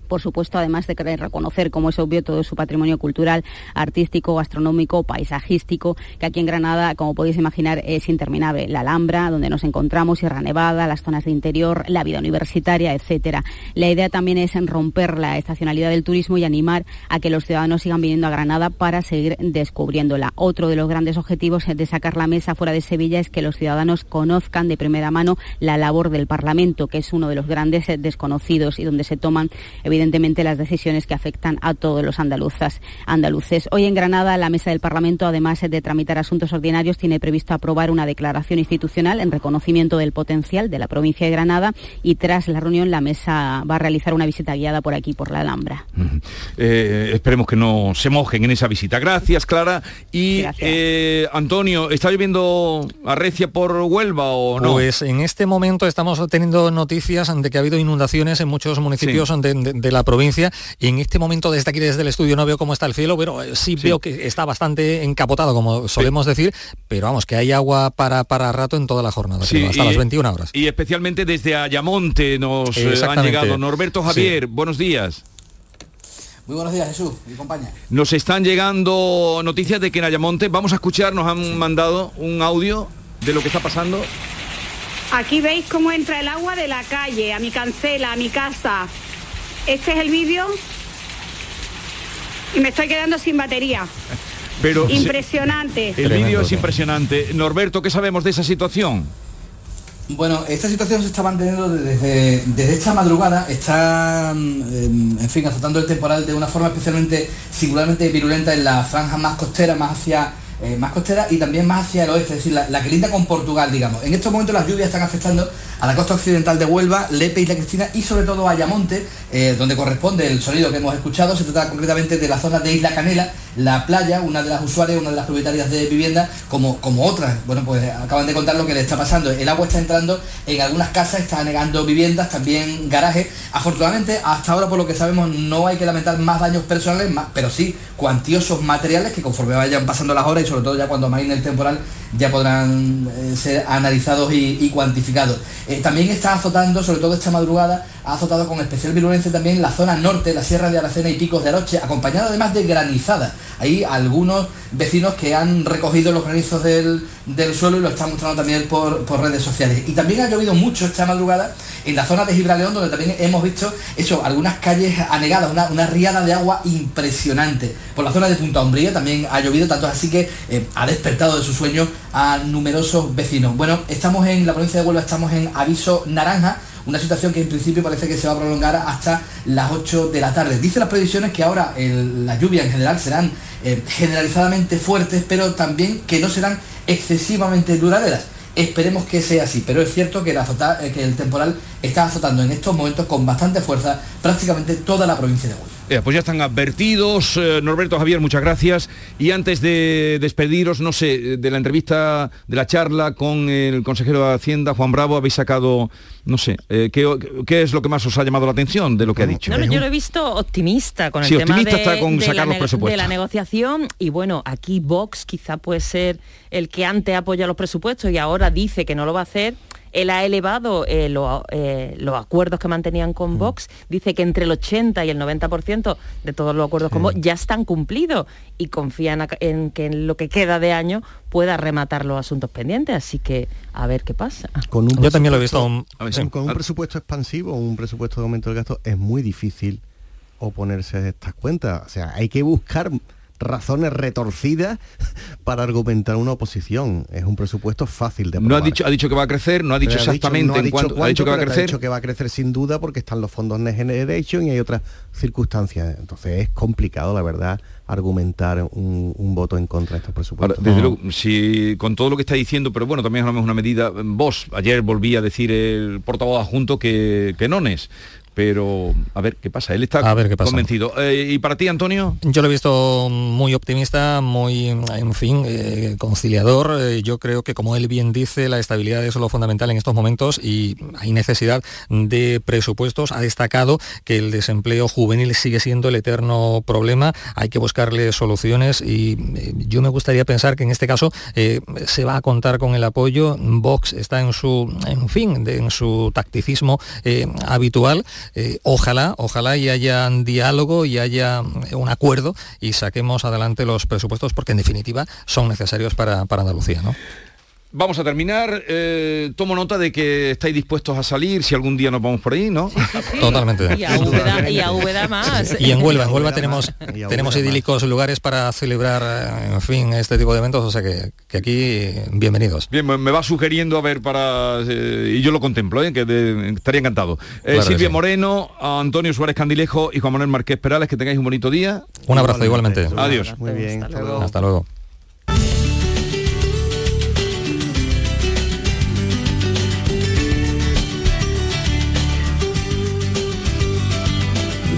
[SPEAKER 28] por supuesto, además de reconocer, como es obvio, todo su patrimonio cultural, artístico, gastronómico, paisajístico, que aquí en Granada, como podéis imaginar, es interminable. La Alhambra, donde nos encontramos, Sierra Nevada, las zonas de interior, la vida universitaria, etcétera. La idea también es romper la estacionalidad del turismo y animar a que los ciudadanos sigan viniendo a Granada para seguir descubriéndola. Otro de los grandes objetivos de sacar la mesa fuera de Sevilla es que los ciudadanos conozcan de primera mano la labor del Parlamento, que es uno de los grandes desconocidos y donde se toman, las decisiones que afectan a todos los andaluzas, andaluces. Hoy en Granada, la mesa del Parlamento, además de tramitar asuntos ordinarios, tiene previsto aprobar una declaración institucional en reconocimiento del potencial de la provincia de Granada y tras la reunión la mesa va a realizar una visita guiada por aquí, por la Alhambra.
[SPEAKER 1] Eh, esperemos que no se mojen en esa visita. Gracias, Clara. Y eh, Antonio, ¿está lloviendo arrecia por Huelva o no?
[SPEAKER 27] Pues en este momento estamos teniendo noticias de que ha habido inundaciones en muchos municipios de, de- de la provincia y en este momento desde aquí, desde el estudio, no veo cómo está el cielo, pero eh, sí, veo que está bastante encapotado, como solemos decir, pero vamos, que hay agua para, para rato en toda la jornada,
[SPEAKER 1] Sí,
[SPEAKER 27] creo, hasta
[SPEAKER 1] y-
[SPEAKER 27] las 21 horas.
[SPEAKER 1] Y especialmente desde Ayamonte nos eh, han llegado. Norberto Javier, buenos días.
[SPEAKER 29] Muy buenos días, Jesús y compañía.
[SPEAKER 1] Nos están llegando noticias de que en Ayamonte, vamos a escuchar, nos han mandado un audio de lo que está pasando.
[SPEAKER 30] Aquí veis cómo entra el agua de la calle, a mi cancela, a mi casa. Este es el vídeo y me estoy quedando sin batería.
[SPEAKER 1] Pero
[SPEAKER 30] Impresionante.
[SPEAKER 1] el vídeo es impresionante. Norberto, ¿qué sabemos de esa situación?
[SPEAKER 29] Bueno, esta situación se está manteniendo desde, desde esta madrugada, está, mm, en fin, azotando el temporal de una forma especialmente, singularmente virulenta en la franja más costera, más hacia eh, más costera y también más hacia el oeste, es decir, la, la que linda con Portugal, digamos. En estos momentos las lluvias están afectando a la costa occidental de Huelva, Lepe, Isla Cristina y sobre todo Ayamonte, eh, donde corresponde el sonido que hemos escuchado. Se trata concretamente de la zona de Isla Canela, la playa, una de las usuarias, una de las propietarias de vivienda, como, como otras. Bueno, pues acaban de contar lo que le está pasando. El agua está entrando en algunas casas, está anegando viviendas, también garajes. Afortunadamente, hasta ahora, por lo que sabemos, no hay que lamentar más daños personales, pero sí cuantiosos materiales que conforme vayan pasando las horas y sobre todo ya cuando amaine el temporal ya podrán eh, ser analizados y cuantificados. Eh, también está azotando, sobre todo esta madrugada, ha azotado con especial virulencia también la zona norte, la Sierra de Aracena y Picos de Aroche, acompañado además de granizada. Hay algunos vecinos que han recogido los granizos del, del suelo y lo están mostrando también por, por redes sociales. Y también ha llovido mucho esta madrugada en la zona de Gibraleón, donde también hemos visto eso, algunas calles anegadas, una, una riada de agua impresionante. Por la zona de Punta Umbría también ha llovido, tanto así que eh, ha despertado de su sueño a numerosos vecinos. Bueno, estamos en la provincia de Huelva, estamos en aviso naranja, una situación que en principio parece que se va a prolongar hasta las 8 de la tarde. Dice las previsiones que ahora el- las lluvias en general serán eh, generalizadamente fuertes, pero también que no serán excesivamente duraderas. Esperemos que sea así, pero es cierto que, eh, que el temporal está azotando en estos momentos con bastante fuerza prácticamente toda la provincia de Huelva.
[SPEAKER 1] Eh, pues ya están advertidos. Eh, Norberto Javier, muchas gracias. Y antes de despediros, no sé, de la entrevista, de la charla con el consejero de Hacienda, Juan Bravo, habéis sacado, no sé, eh, ¿qué, qué es lo que más os ha llamado la atención de lo que ha dicho?
[SPEAKER 25] No, no, yo lo he visto optimista con el
[SPEAKER 1] Sí,
[SPEAKER 25] tema
[SPEAKER 1] optimista
[SPEAKER 25] de,
[SPEAKER 1] está con
[SPEAKER 25] de
[SPEAKER 1] sacar
[SPEAKER 25] la
[SPEAKER 1] los presupuestos.
[SPEAKER 25] de la negociación y bueno, aquí Vox quizá puede ser el que antes apoya los presupuestos y ahora dice que no lo va a hacer. Él ha elevado eh, lo- eh, los acuerdos que mantenían con
[SPEAKER 1] Mm.
[SPEAKER 25] Vox, dice que entre el 80 y el 90% de todos los acuerdos con Vox ya están cumplidos y confía en, que en lo que queda de año pueda rematar los asuntos pendientes, así que a ver qué pasa.
[SPEAKER 26] Con un
[SPEAKER 27] Yo también lo he visto, sí.
[SPEAKER 26] Con un presupuesto expansivo, un presupuesto de aumento del gasto, es muy difícil oponerse a estas cuentas. O sea, hay que buscar razones retorcidas para argumentar una oposición. Es un presupuesto fácil de
[SPEAKER 1] No ha
[SPEAKER 26] aprobar.
[SPEAKER 1] dicho, ha dicho que va a crecer, no ha dicho
[SPEAKER 26] Pero
[SPEAKER 1] exactamente
[SPEAKER 26] no ha
[SPEAKER 1] en
[SPEAKER 26] dicho
[SPEAKER 1] cuánto, ha dicho que va a
[SPEAKER 26] pero ha
[SPEAKER 1] crecer.
[SPEAKER 26] dicho que va a crecer sin duda porque están los fondos Next Generation y hay otras circunstancias. Entonces es complicado, la verdad, argumentar un, un voto en contra de estos
[SPEAKER 1] Ahora,
[SPEAKER 26] presupuestos.
[SPEAKER 1] desde luego, si con todo lo que está diciendo, pero bueno, también es una medida. Vos, ayer volví a decir el portavoz adjunto que, que no es. Pero a ver qué pasa. Él está
[SPEAKER 27] A ver qué pasa.
[SPEAKER 1] convencido. Eh, ¿Y para ti, Antonio?
[SPEAKER 27] Yo lo he visto muy optimista, muy, en fin, eh, conciliador. Eh, yo creo que, como él bien dice, la estabilidad es lo fundamental en estos momentos y hay necesidad de presupuestos. Ha destacado que el desempleo juvenil sigue siendo el eterno problema. Hay que buscarle soluciones y yo me gustaría pensar que en este caso se va a contar con el apoyo. Vox está en su, en fin, de- en su tacticismo habitual. Eh, ojalá, ojalá y haya diálogo y haya eh, un acuerdo y saquemos adelante los presupuestos porque en definitiva son necesarios para, para Andalucía, ¿no?
[SPEAKER 1] Vamos a terminar. Eh, tomo nota de que estáis dispuestos a salir si algún día nos vamos por ahí, ¿no?
[SPEAKER 27] Totalmente.
[SPEAKER 25] Y a Úbeda, y a Úbeda más.
[SPEAKER 27] Y en Huelva, en Huelva tenemos, tenemos idílicos lugares para celebrar, eh, en fin, este tipo de eventos, o sea que, que aquí bienvenidos.
[SPEAKER 1] Bien, me- me va sugiriendo a ver para... eh, y yo lo contemplo, ¿eh? que de- estaría encantado. Eh,
[SPEAKER 27] Claro
[SPEAKER 1] Silvia
[SPEAKER 27] sí.
[SPEAKER 1] Moreno, a Antonio Suárez Candilejo y Juan Manuel Marqués Perales, que tengáis un bonito día.
[SPEAKER 27] Un abrazo igualmente.
[SPEAKER 1] Adiós.
[SPEAKER 26] Muy bien, hasta luego.
[SPEAKER 27] Hasta luego.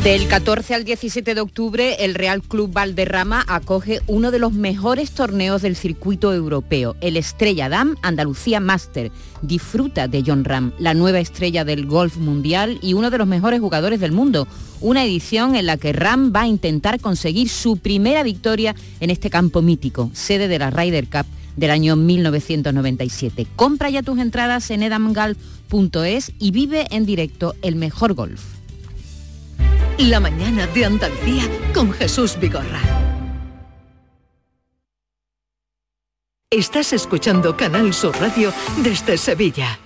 [SPEAKER 31] Del 14 al 17 de octubre, el Real Club Valderrama acoge uno de los mejores torneos del circuito europeo, el Estrella Dam Andalucía Master. Disfruta de John Ram, la nueva estrella del golf mundial y uno de los mejores jugadores del mundo. Una edición en la que Ram va a intentar conseguir su primera victoria en este campo mítico, sede de la Ryder Cup del año 1997. Compra ya tus entradas en edamgolf.es y vive en directo el mejor golf.
[SPEAKER 12] La mañana de Andalucía con Jesús Vigorra. Estás escuchando Canal Sur Radio desde Sevilla.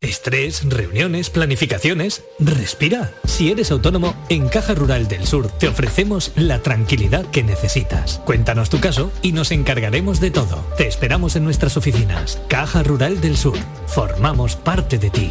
[SPEAKER 32] Estrés, reuniones, planificaciones. Respira. Si eres autónomo, en Caja Rural del Sur te ofrecemos la tranquilidad que necesitas. Cuéntanos tu caso y nos encargaremos de todo. Te esperamos en nuestras oficinas. Caja Rural del Sur. Formamos parte de ti.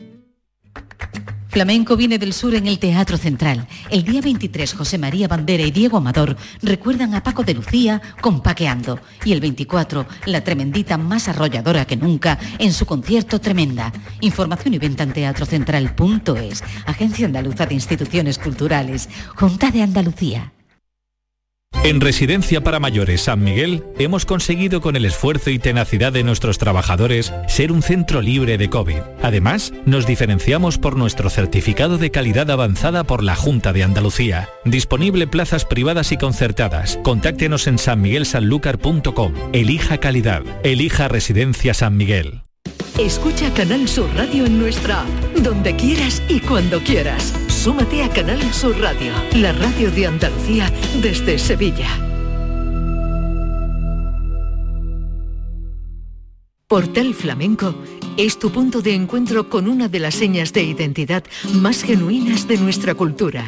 [SPEAKER 33] Flamenco viene del sur en el Teatro Central. El día 23 José María Bandera y Diego Amador recuerdan a Paco de Lucía con Paqueando. Y el 24 la tremendita más arrolladora que nunca en su concierto Tremenda. Información y venta en teatrocentral.es. Agencia Andaluza de Instituciones Culturales. Junta de Andalucía.
[SPEAKER 34] En Residencia para Mayores San Miguel hemos conseguido con el esfuerzo y tenacidad de nuestros trabajadores ser un centro libre de COVID. Además, nos diferenciamos por nuestro certificado de calidad avanzada por la Junta de Andalucía. Disponible plazas privadas y concertadas. Contáctenos en sanmiguelsanlucar.com. Elija calidad. Elija Residencia San Miguel.
[SPEAKER 12] Escucha Canal Sur Radio en nuestra app, donde quieras y cuando quieras. Súmate a Canal Sur Radio, la radio de Andalucía desde Sevilla. Portal Flamenco es tu punto de encuentro con una de las señas de identidad más genuinas de nuestra cultura.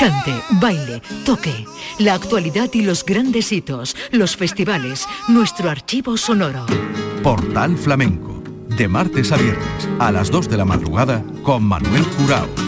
[SPEAKER 12] Cante, baile, toque, la actualidad y los grandes hitos, los festivales, nuestro archivo sonoro.
[SPEAKER 35] Portal Flamenco, de martes a viernes, a las 2 de la madrugada, con Manuel Curao.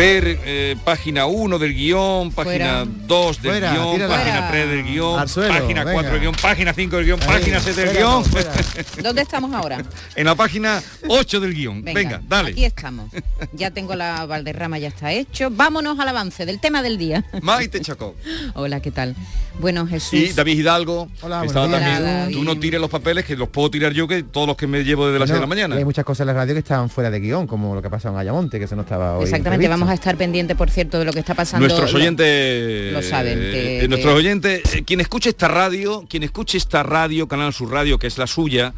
[SPEAKER 1] Ver, eh, página 1 del guion, página
[SPEAKER 36] Fuera.
[SPEAKER 1] 2 del
[SPEAKER 36] Fuera,
[SPEAKER 1] guion,
[SPEAKER 36] tírala.
[SPEAKER 1] página
[SPEAKER 36] Fuera.
[SPEAKER 1] 3 del
[SPEAKER 36] guion, suelo,
[SPEAKER 1] página 4
[SPEAKER 36] venga.
[SPEAKER 1] del guion, página 5 del guion, página 6 del
[SPEAKER 36] fuera,
[SPEAKER 1] guion.
[SPEAKER 36] fuera.
[SPEAKER 31] ¿Dónde estamos ahora?
[SPEAKER 1] en la página 8 del guion.
[SPEAKER 31] Venga,
[SPEAKER 1] Venga, dale.
[SPEAKER 31] Aquí estamos. Ya tengo la Valderrama, ya está hecho. Vámonos al avance del tema del día.
[SPEAKER 1] Maite Chacón.
[SPEAKER 31] Hola, ¿qué tal? Bueno, Jesús.
[SPEAKER 1] Y David Hidalgo.
[SPEAKER 31] Hola,
[SPEAKER 1] estaba
[SPEAKER 31] días.
[SPEAKER 1] también.
[SPEAKER 31] David.
[SPEAKER 1] Tú no tires los papeles, que los puedo tirar yo, que todos los que me llevo desde las 6 de la mañana.
[SPEAKER 37] Hay muchas cosas en la radio que estaban fuera de guion, como lo que ha pasado en Ayamonte, que eso no estaba hoy.
[SPEAKER 31] Exactamente, vamos a estar pendientes, por cierto, de lo que está pasando.
[SPEAKER 1] Nuestros
[SPEAKER 31] Lo-
[SPEAKER 1] oyentes
[SPEAKER 31] lo saben, que-
[SPEAKER 1] eh, nuestros
[SPEAKER 31] que-
[SPEAKER 1] oyentes, eh, quien escuche esta radio, quien escuche esta radio, Canal Sur Radio, que es la suya,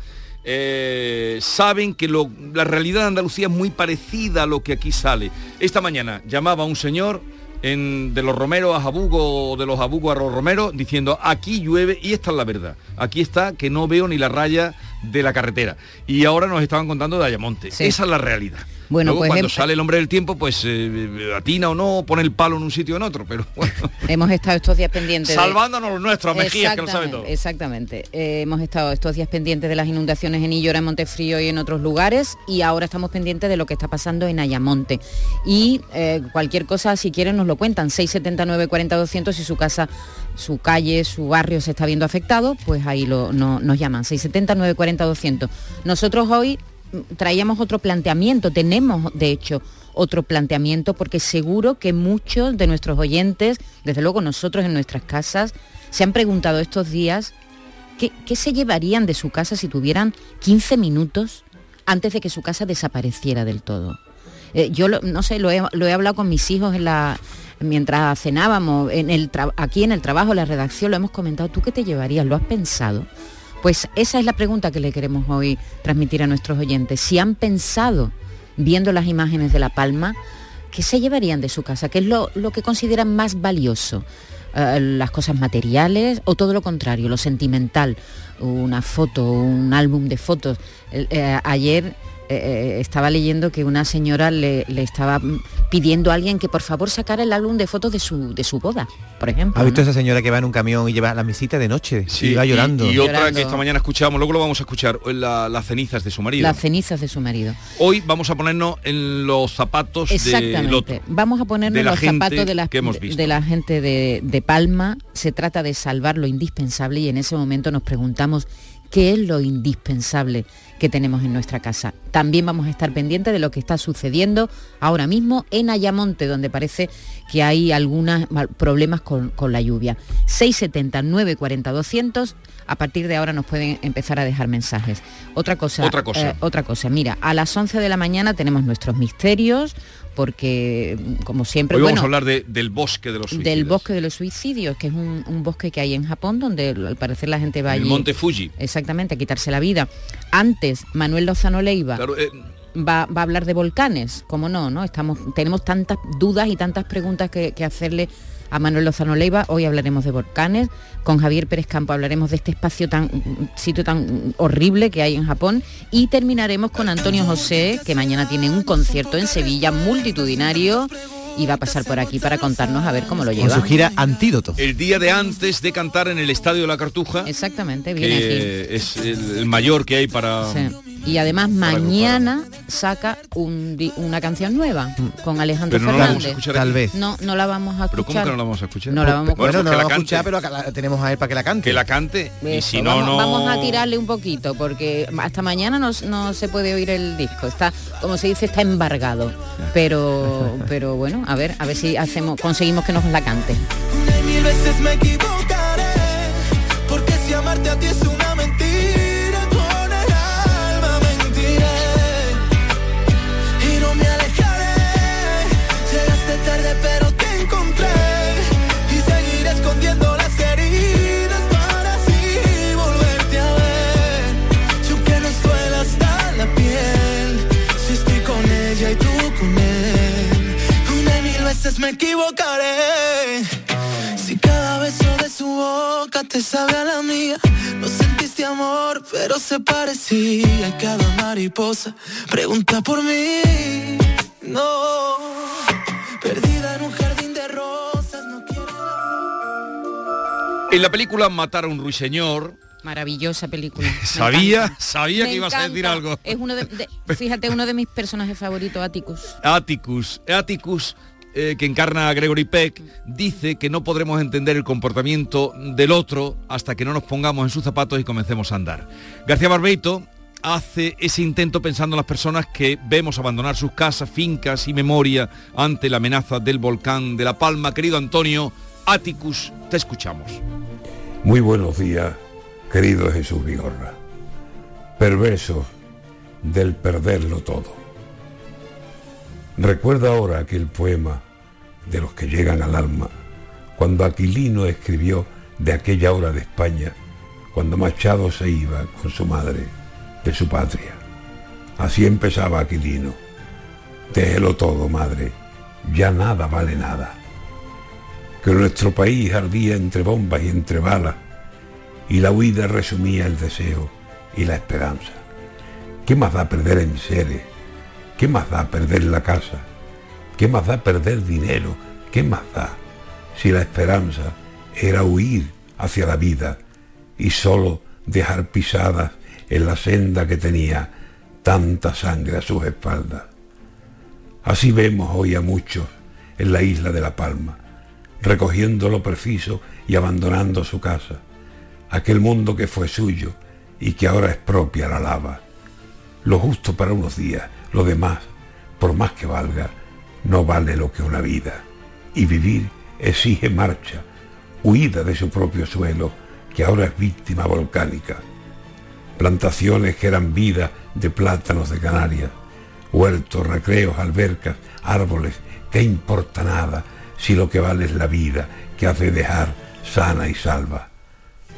[SPEAKER 1] eh, saben que lo- la realidad de Andalucía es muy parecida a lo que aquí sale. Esta mañana llamaba un señor en- de los romeros a Jabugo de los Jabugo a los romeros diciendo aquí llueve y esta es la verdad. Aquí está que no veo ni la raya de la carretera. Y ahora nos estaban contando de Ayamonte. Esa es la realidad.
[SPEAKER 31] Bueno,
[SPEAKER 1] Luego,
[SPEAKER 31] pues
[SPEAKER 1] cuando
[SPEAKER 31] hem-
[SPEAKER 1] sale el hombre del tiempo, pues eh, atina o no, pone el palo en un sitio o en otro, pero bueno,
[SPEAKER 31] Hemos estado estos días pendientes de-
[SPEAKER 1] salvándonos los nuestros, Mejías, que lo sabe todo.
[SPEAKER 31] Exactamente. Eh, hemos estado estos días pendientes de las inundaciones en Illora, en Montefrío y en otros lugares y ahora estamos pendientes de lo que está pasando en Ayamonte. Y eh, cualquier cosa, si quieren, nos lo cuentan. 679 40 200 si su casa, su calle, su barrio se está viendo afectado, pues ahí lo, no- nos llaman. 679 40 200 Nosotros hoy mm, traíamos otro planteamiento, tenemos de hecho otro planteamiento porque seguro que muchos de nuestros oyentes, desde luego nosotros en nuestras casas, se han preguntado estos días qué, qué se llevarían de su casa si tuvieran 15 minutos antes de que su casa desapareciera del todo. Eh, yo no sé, lo he, lo he hablado con mis hijos en la mientras cenábamos aquí en el trabajo, la redacción, lo hemos comentado. ¿Tú qué te llevarías? ¿Lo has pensado? Pues esa es la pregunta que le queremos hoy transmitir a nuestros oyentes. Si han pensado, viendo las imágenes de La Palma, ¿qué se llevarían de su casa? ¿Qué es lo, que consideran más valioso? Eh, ¿Las cosas materiales o todo lo contrario, lo sentimental? Una foto, un álbum de fotos. Eh, ayer eh, estaba leyendo que una señora le, le estaba pidiendo a alguien que por favor sacara el álbum de fotos de su, de su boda, por ejemplo.
[SPEAKER 37] ¿Ha visto
[SPEAKER 31] ¿no?
[SPEAKER 37] esa señora que va en un camión y lleva la mesita de noche?
[SPEAKER 1] Sí,
[SPEAKER 37] y va llorando.
[SPEAKER 1] Y, otra
[SPEAKER 31] Llorando.
[SPEAKER 1] que esta mañana escuchamos, luego lo vamos a escuchar, la- las cenizas de su marido.
[SPEAKER 31] Las cenizas de su marido.
[SPEAKER 1] Hoy vamos a ponernos en los zapatos del otro.
[SPEAKER 31] Exactamente. Vamos a ponernos
[SPEAKER 1] la
[SPEAKER 31] los zapatos de la,
[SPEAKER 1] que hemos
[SPEAKER 31] de-
[SPEAKER 1] visto.
[SPEAKER 31] de la gente de, de Palma. Se trata de salvar lo indispensable y en ese momento nos preguntamos qué es lo indispensable que tenemos en nuestra casa. También vamos a estar pendientes de lo que está sucediendo ahora mismo en Ayamonte, donde parece que hay algunos problemas con, con la lluvia. 670 940 200. A partir de ahora nos pueden empezar a dejar mensajes. Otra cosa,
[SPEAKER 1] Otra cosa.
[SPEAKER 31] eh, otra cosa, mira, a las 11 de la mañana tenemos nuestros misterios, porque como siempre,
[SPEAKER 1] Hoy vamos
[SPEAKER 31] bueno,
[SPEAKER 1] a hablar de- del bosque de los suicidios.
[SPEAKER 31] del bosque de los suicidios, que es un, un bosque que hay en Japón, donde al parecer la gente va
[SPEAKER 1] el
[SPEAKER 31] allí.
[SPEAKER 1] monte Fuji.
[SPEAKER 31] Exactamente, a quitarse la vida. Antes, Manuel Lozano Leiva
[SPEAKER 1] Claro, eh,
[SPEAKER 31] va, va a hablar de volcanes, como no, ¿no? Estamos, tenemos tantas dudas y tantas preguntas que, que hacerle a Manuel Lozano Leiva. Hoy hablaremos de volcanes. Con Javier Pérez Campo hablaremos de este espacio tan sitio tan horrible que hay en Japón. Y terminaremos con Antonio José, que mañana tiene un concierto en Sevilla multitudinario y va a pasar por aquí para contarnos a ver cómo lo
[SPEAKER 37] Con
[SPEAKER 31] lleva.
[SPEAKER 37] su gira Antídoto.
[SPEAKER 1] el día de antes de cantar en el Estadio de la Cartuja,
[SPEAKER 31] Exactamente, viene aquí.
[SPEAKER 1] es el, el mayor que hay para...
[SPEAKER 31] Sí. Y además mañana saca un una canción nueva con Alejandro
[SPEAKER 1] Pero no la vamos a
[SPEAKER 31] Fernández.
[SPEAKER 1] escuchar
[SPEAKER 37] Tal vez.
[SPEAKER 31] No, no la vamos a escuchar.
[SPEAKER 1] Pero ¿cómo que no la vamos a escuchar?
[SPEAKER 31] No la vamos a
[SPEAKER 37] Bueno,
[SPEAKER 1] pues
[SPEAKER 37] no
[SPEAKER 1] que
[SPEAKER 37] la
[SPEAKER 1] la
[SPEAKER 37] vamos a escuchar,
[SPEAKER 1] cante.
[SPEAKER 37] pero acá la tenemos a él para que la cante.
[SPEAKER 1] Que la cante. Y si no,
[SPEAKER 31] vamos,
[SPEAKER 1] no...
[SPEAKER 31] vamos a tirarle un poquito porque hasta mañana no, no se puede oír el disco. Está, como se dice, está embargado. Pero, pero bueno, a ver, a ver si hacemos, conseguimos que nos la cante.
[SPEAKER 9] Mil veces me equivocaré, porque si amarte a ti es una me equivocaré. Si cada beso de su boca te sabe a la mía, no sentiste amor, pero se parecía. Y cada mariposa pregunta por mí. No, perdida en un jardín de rosas, no quiero.
[SPEAKER 1] En la película Matar a un ruiseñor,
[SPEAKER 31] Maravillosa película. Me
[SPEAKER 1] sabía,
[SPEAKER 31] encanta.
[SPEAKER 1] sabía
[SPEAKER 31] Me
[SPEAKER 1] que ibas a decir
[SPEAKER 31] encanta.
[SPEAKER 1] algo.
[SPEAKER 31] Es uno de, de- fíjate, uno de mis personajes favoritos, Atticus.
[SPEAKER 1] Atticus, Atticus eh, que encarna a Gregory Peck, dice que no podremos entender el comportamiento del otro hasta que no nos pongamos en sus zapatos y comencemos a andar. García Barbeito hace ese intento pensando en las personas que vemos abandonar sus casas, fincas y memoria ante la amenaza del volcán de La Palma. Querido Antonio, Atticus, te escuchamos.
[SPEAKER 38] Muy buenos días, querido Jesús Vigorra. Perversos del perderlo todo. Recuerda ahora aquel poema de los que llegan al alma, cuando Aquilino escribió de aquella hora de España, cuando Machado se iba con su madre de su patria. Así empezaba Aquilino. Déjelo todo, madre, ya nada vale nada. Que nuestro país ardía entre bombas y entre balas, y la huida resumía el deseo y la esperanza. ¿Qué más da perder en seres? ¿Qué más da perder la casa? ¿Qué más da perder dinero? ¿Qué más da si la esperanza era huir hacia la vida y solo dejar pisadas en la senda que tenía tanta sangre a sus espaldas? Así vemos hoy a muchos en la isla de La Palma, recogiendo lo preciso y abandonando su casa, aquel mundo que fue suyo y que ahora es propia la lava. Lo justo para unos días, lo demás, por más que valga, no vale lo que una vida. Y vivir exige marcha, huida de su propio suelo, que ahora es víctima volcánica. Plantaciones que eran vida de plátanos de Canarias, huertos, recreos, albercas, árboles, ¿qué importa nada si lo que vale es la vida que hace dejar sana y salva?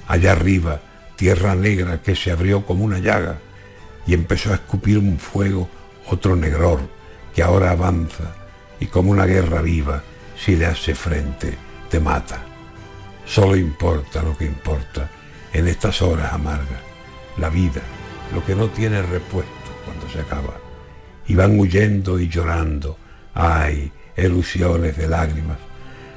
[SPEAKER 38] Allá arriba, tierra negra que se abrió como una llaga y empezó a escupir un fuego, otro negror, que ahora avanza y como una guerra viva, si le hace frente, te mata. Solo importa lo que importa en estas horas amargas, la vida, lo que no tiene repuesto cuando se acaba. Y van huyendo y llorando, ay, ilusiones de lágrimas,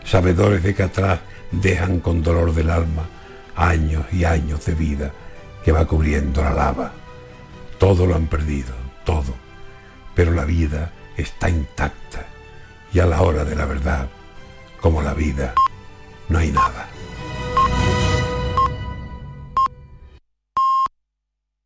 [SPEAKER 38] sabedores de que atrás dejan con dolor del alma años y años de vida que va cubriendo la lava. Todo lo han perdido, todo, pero la vida está intacta y a la hora de la verdad, como la vida, no hay nada.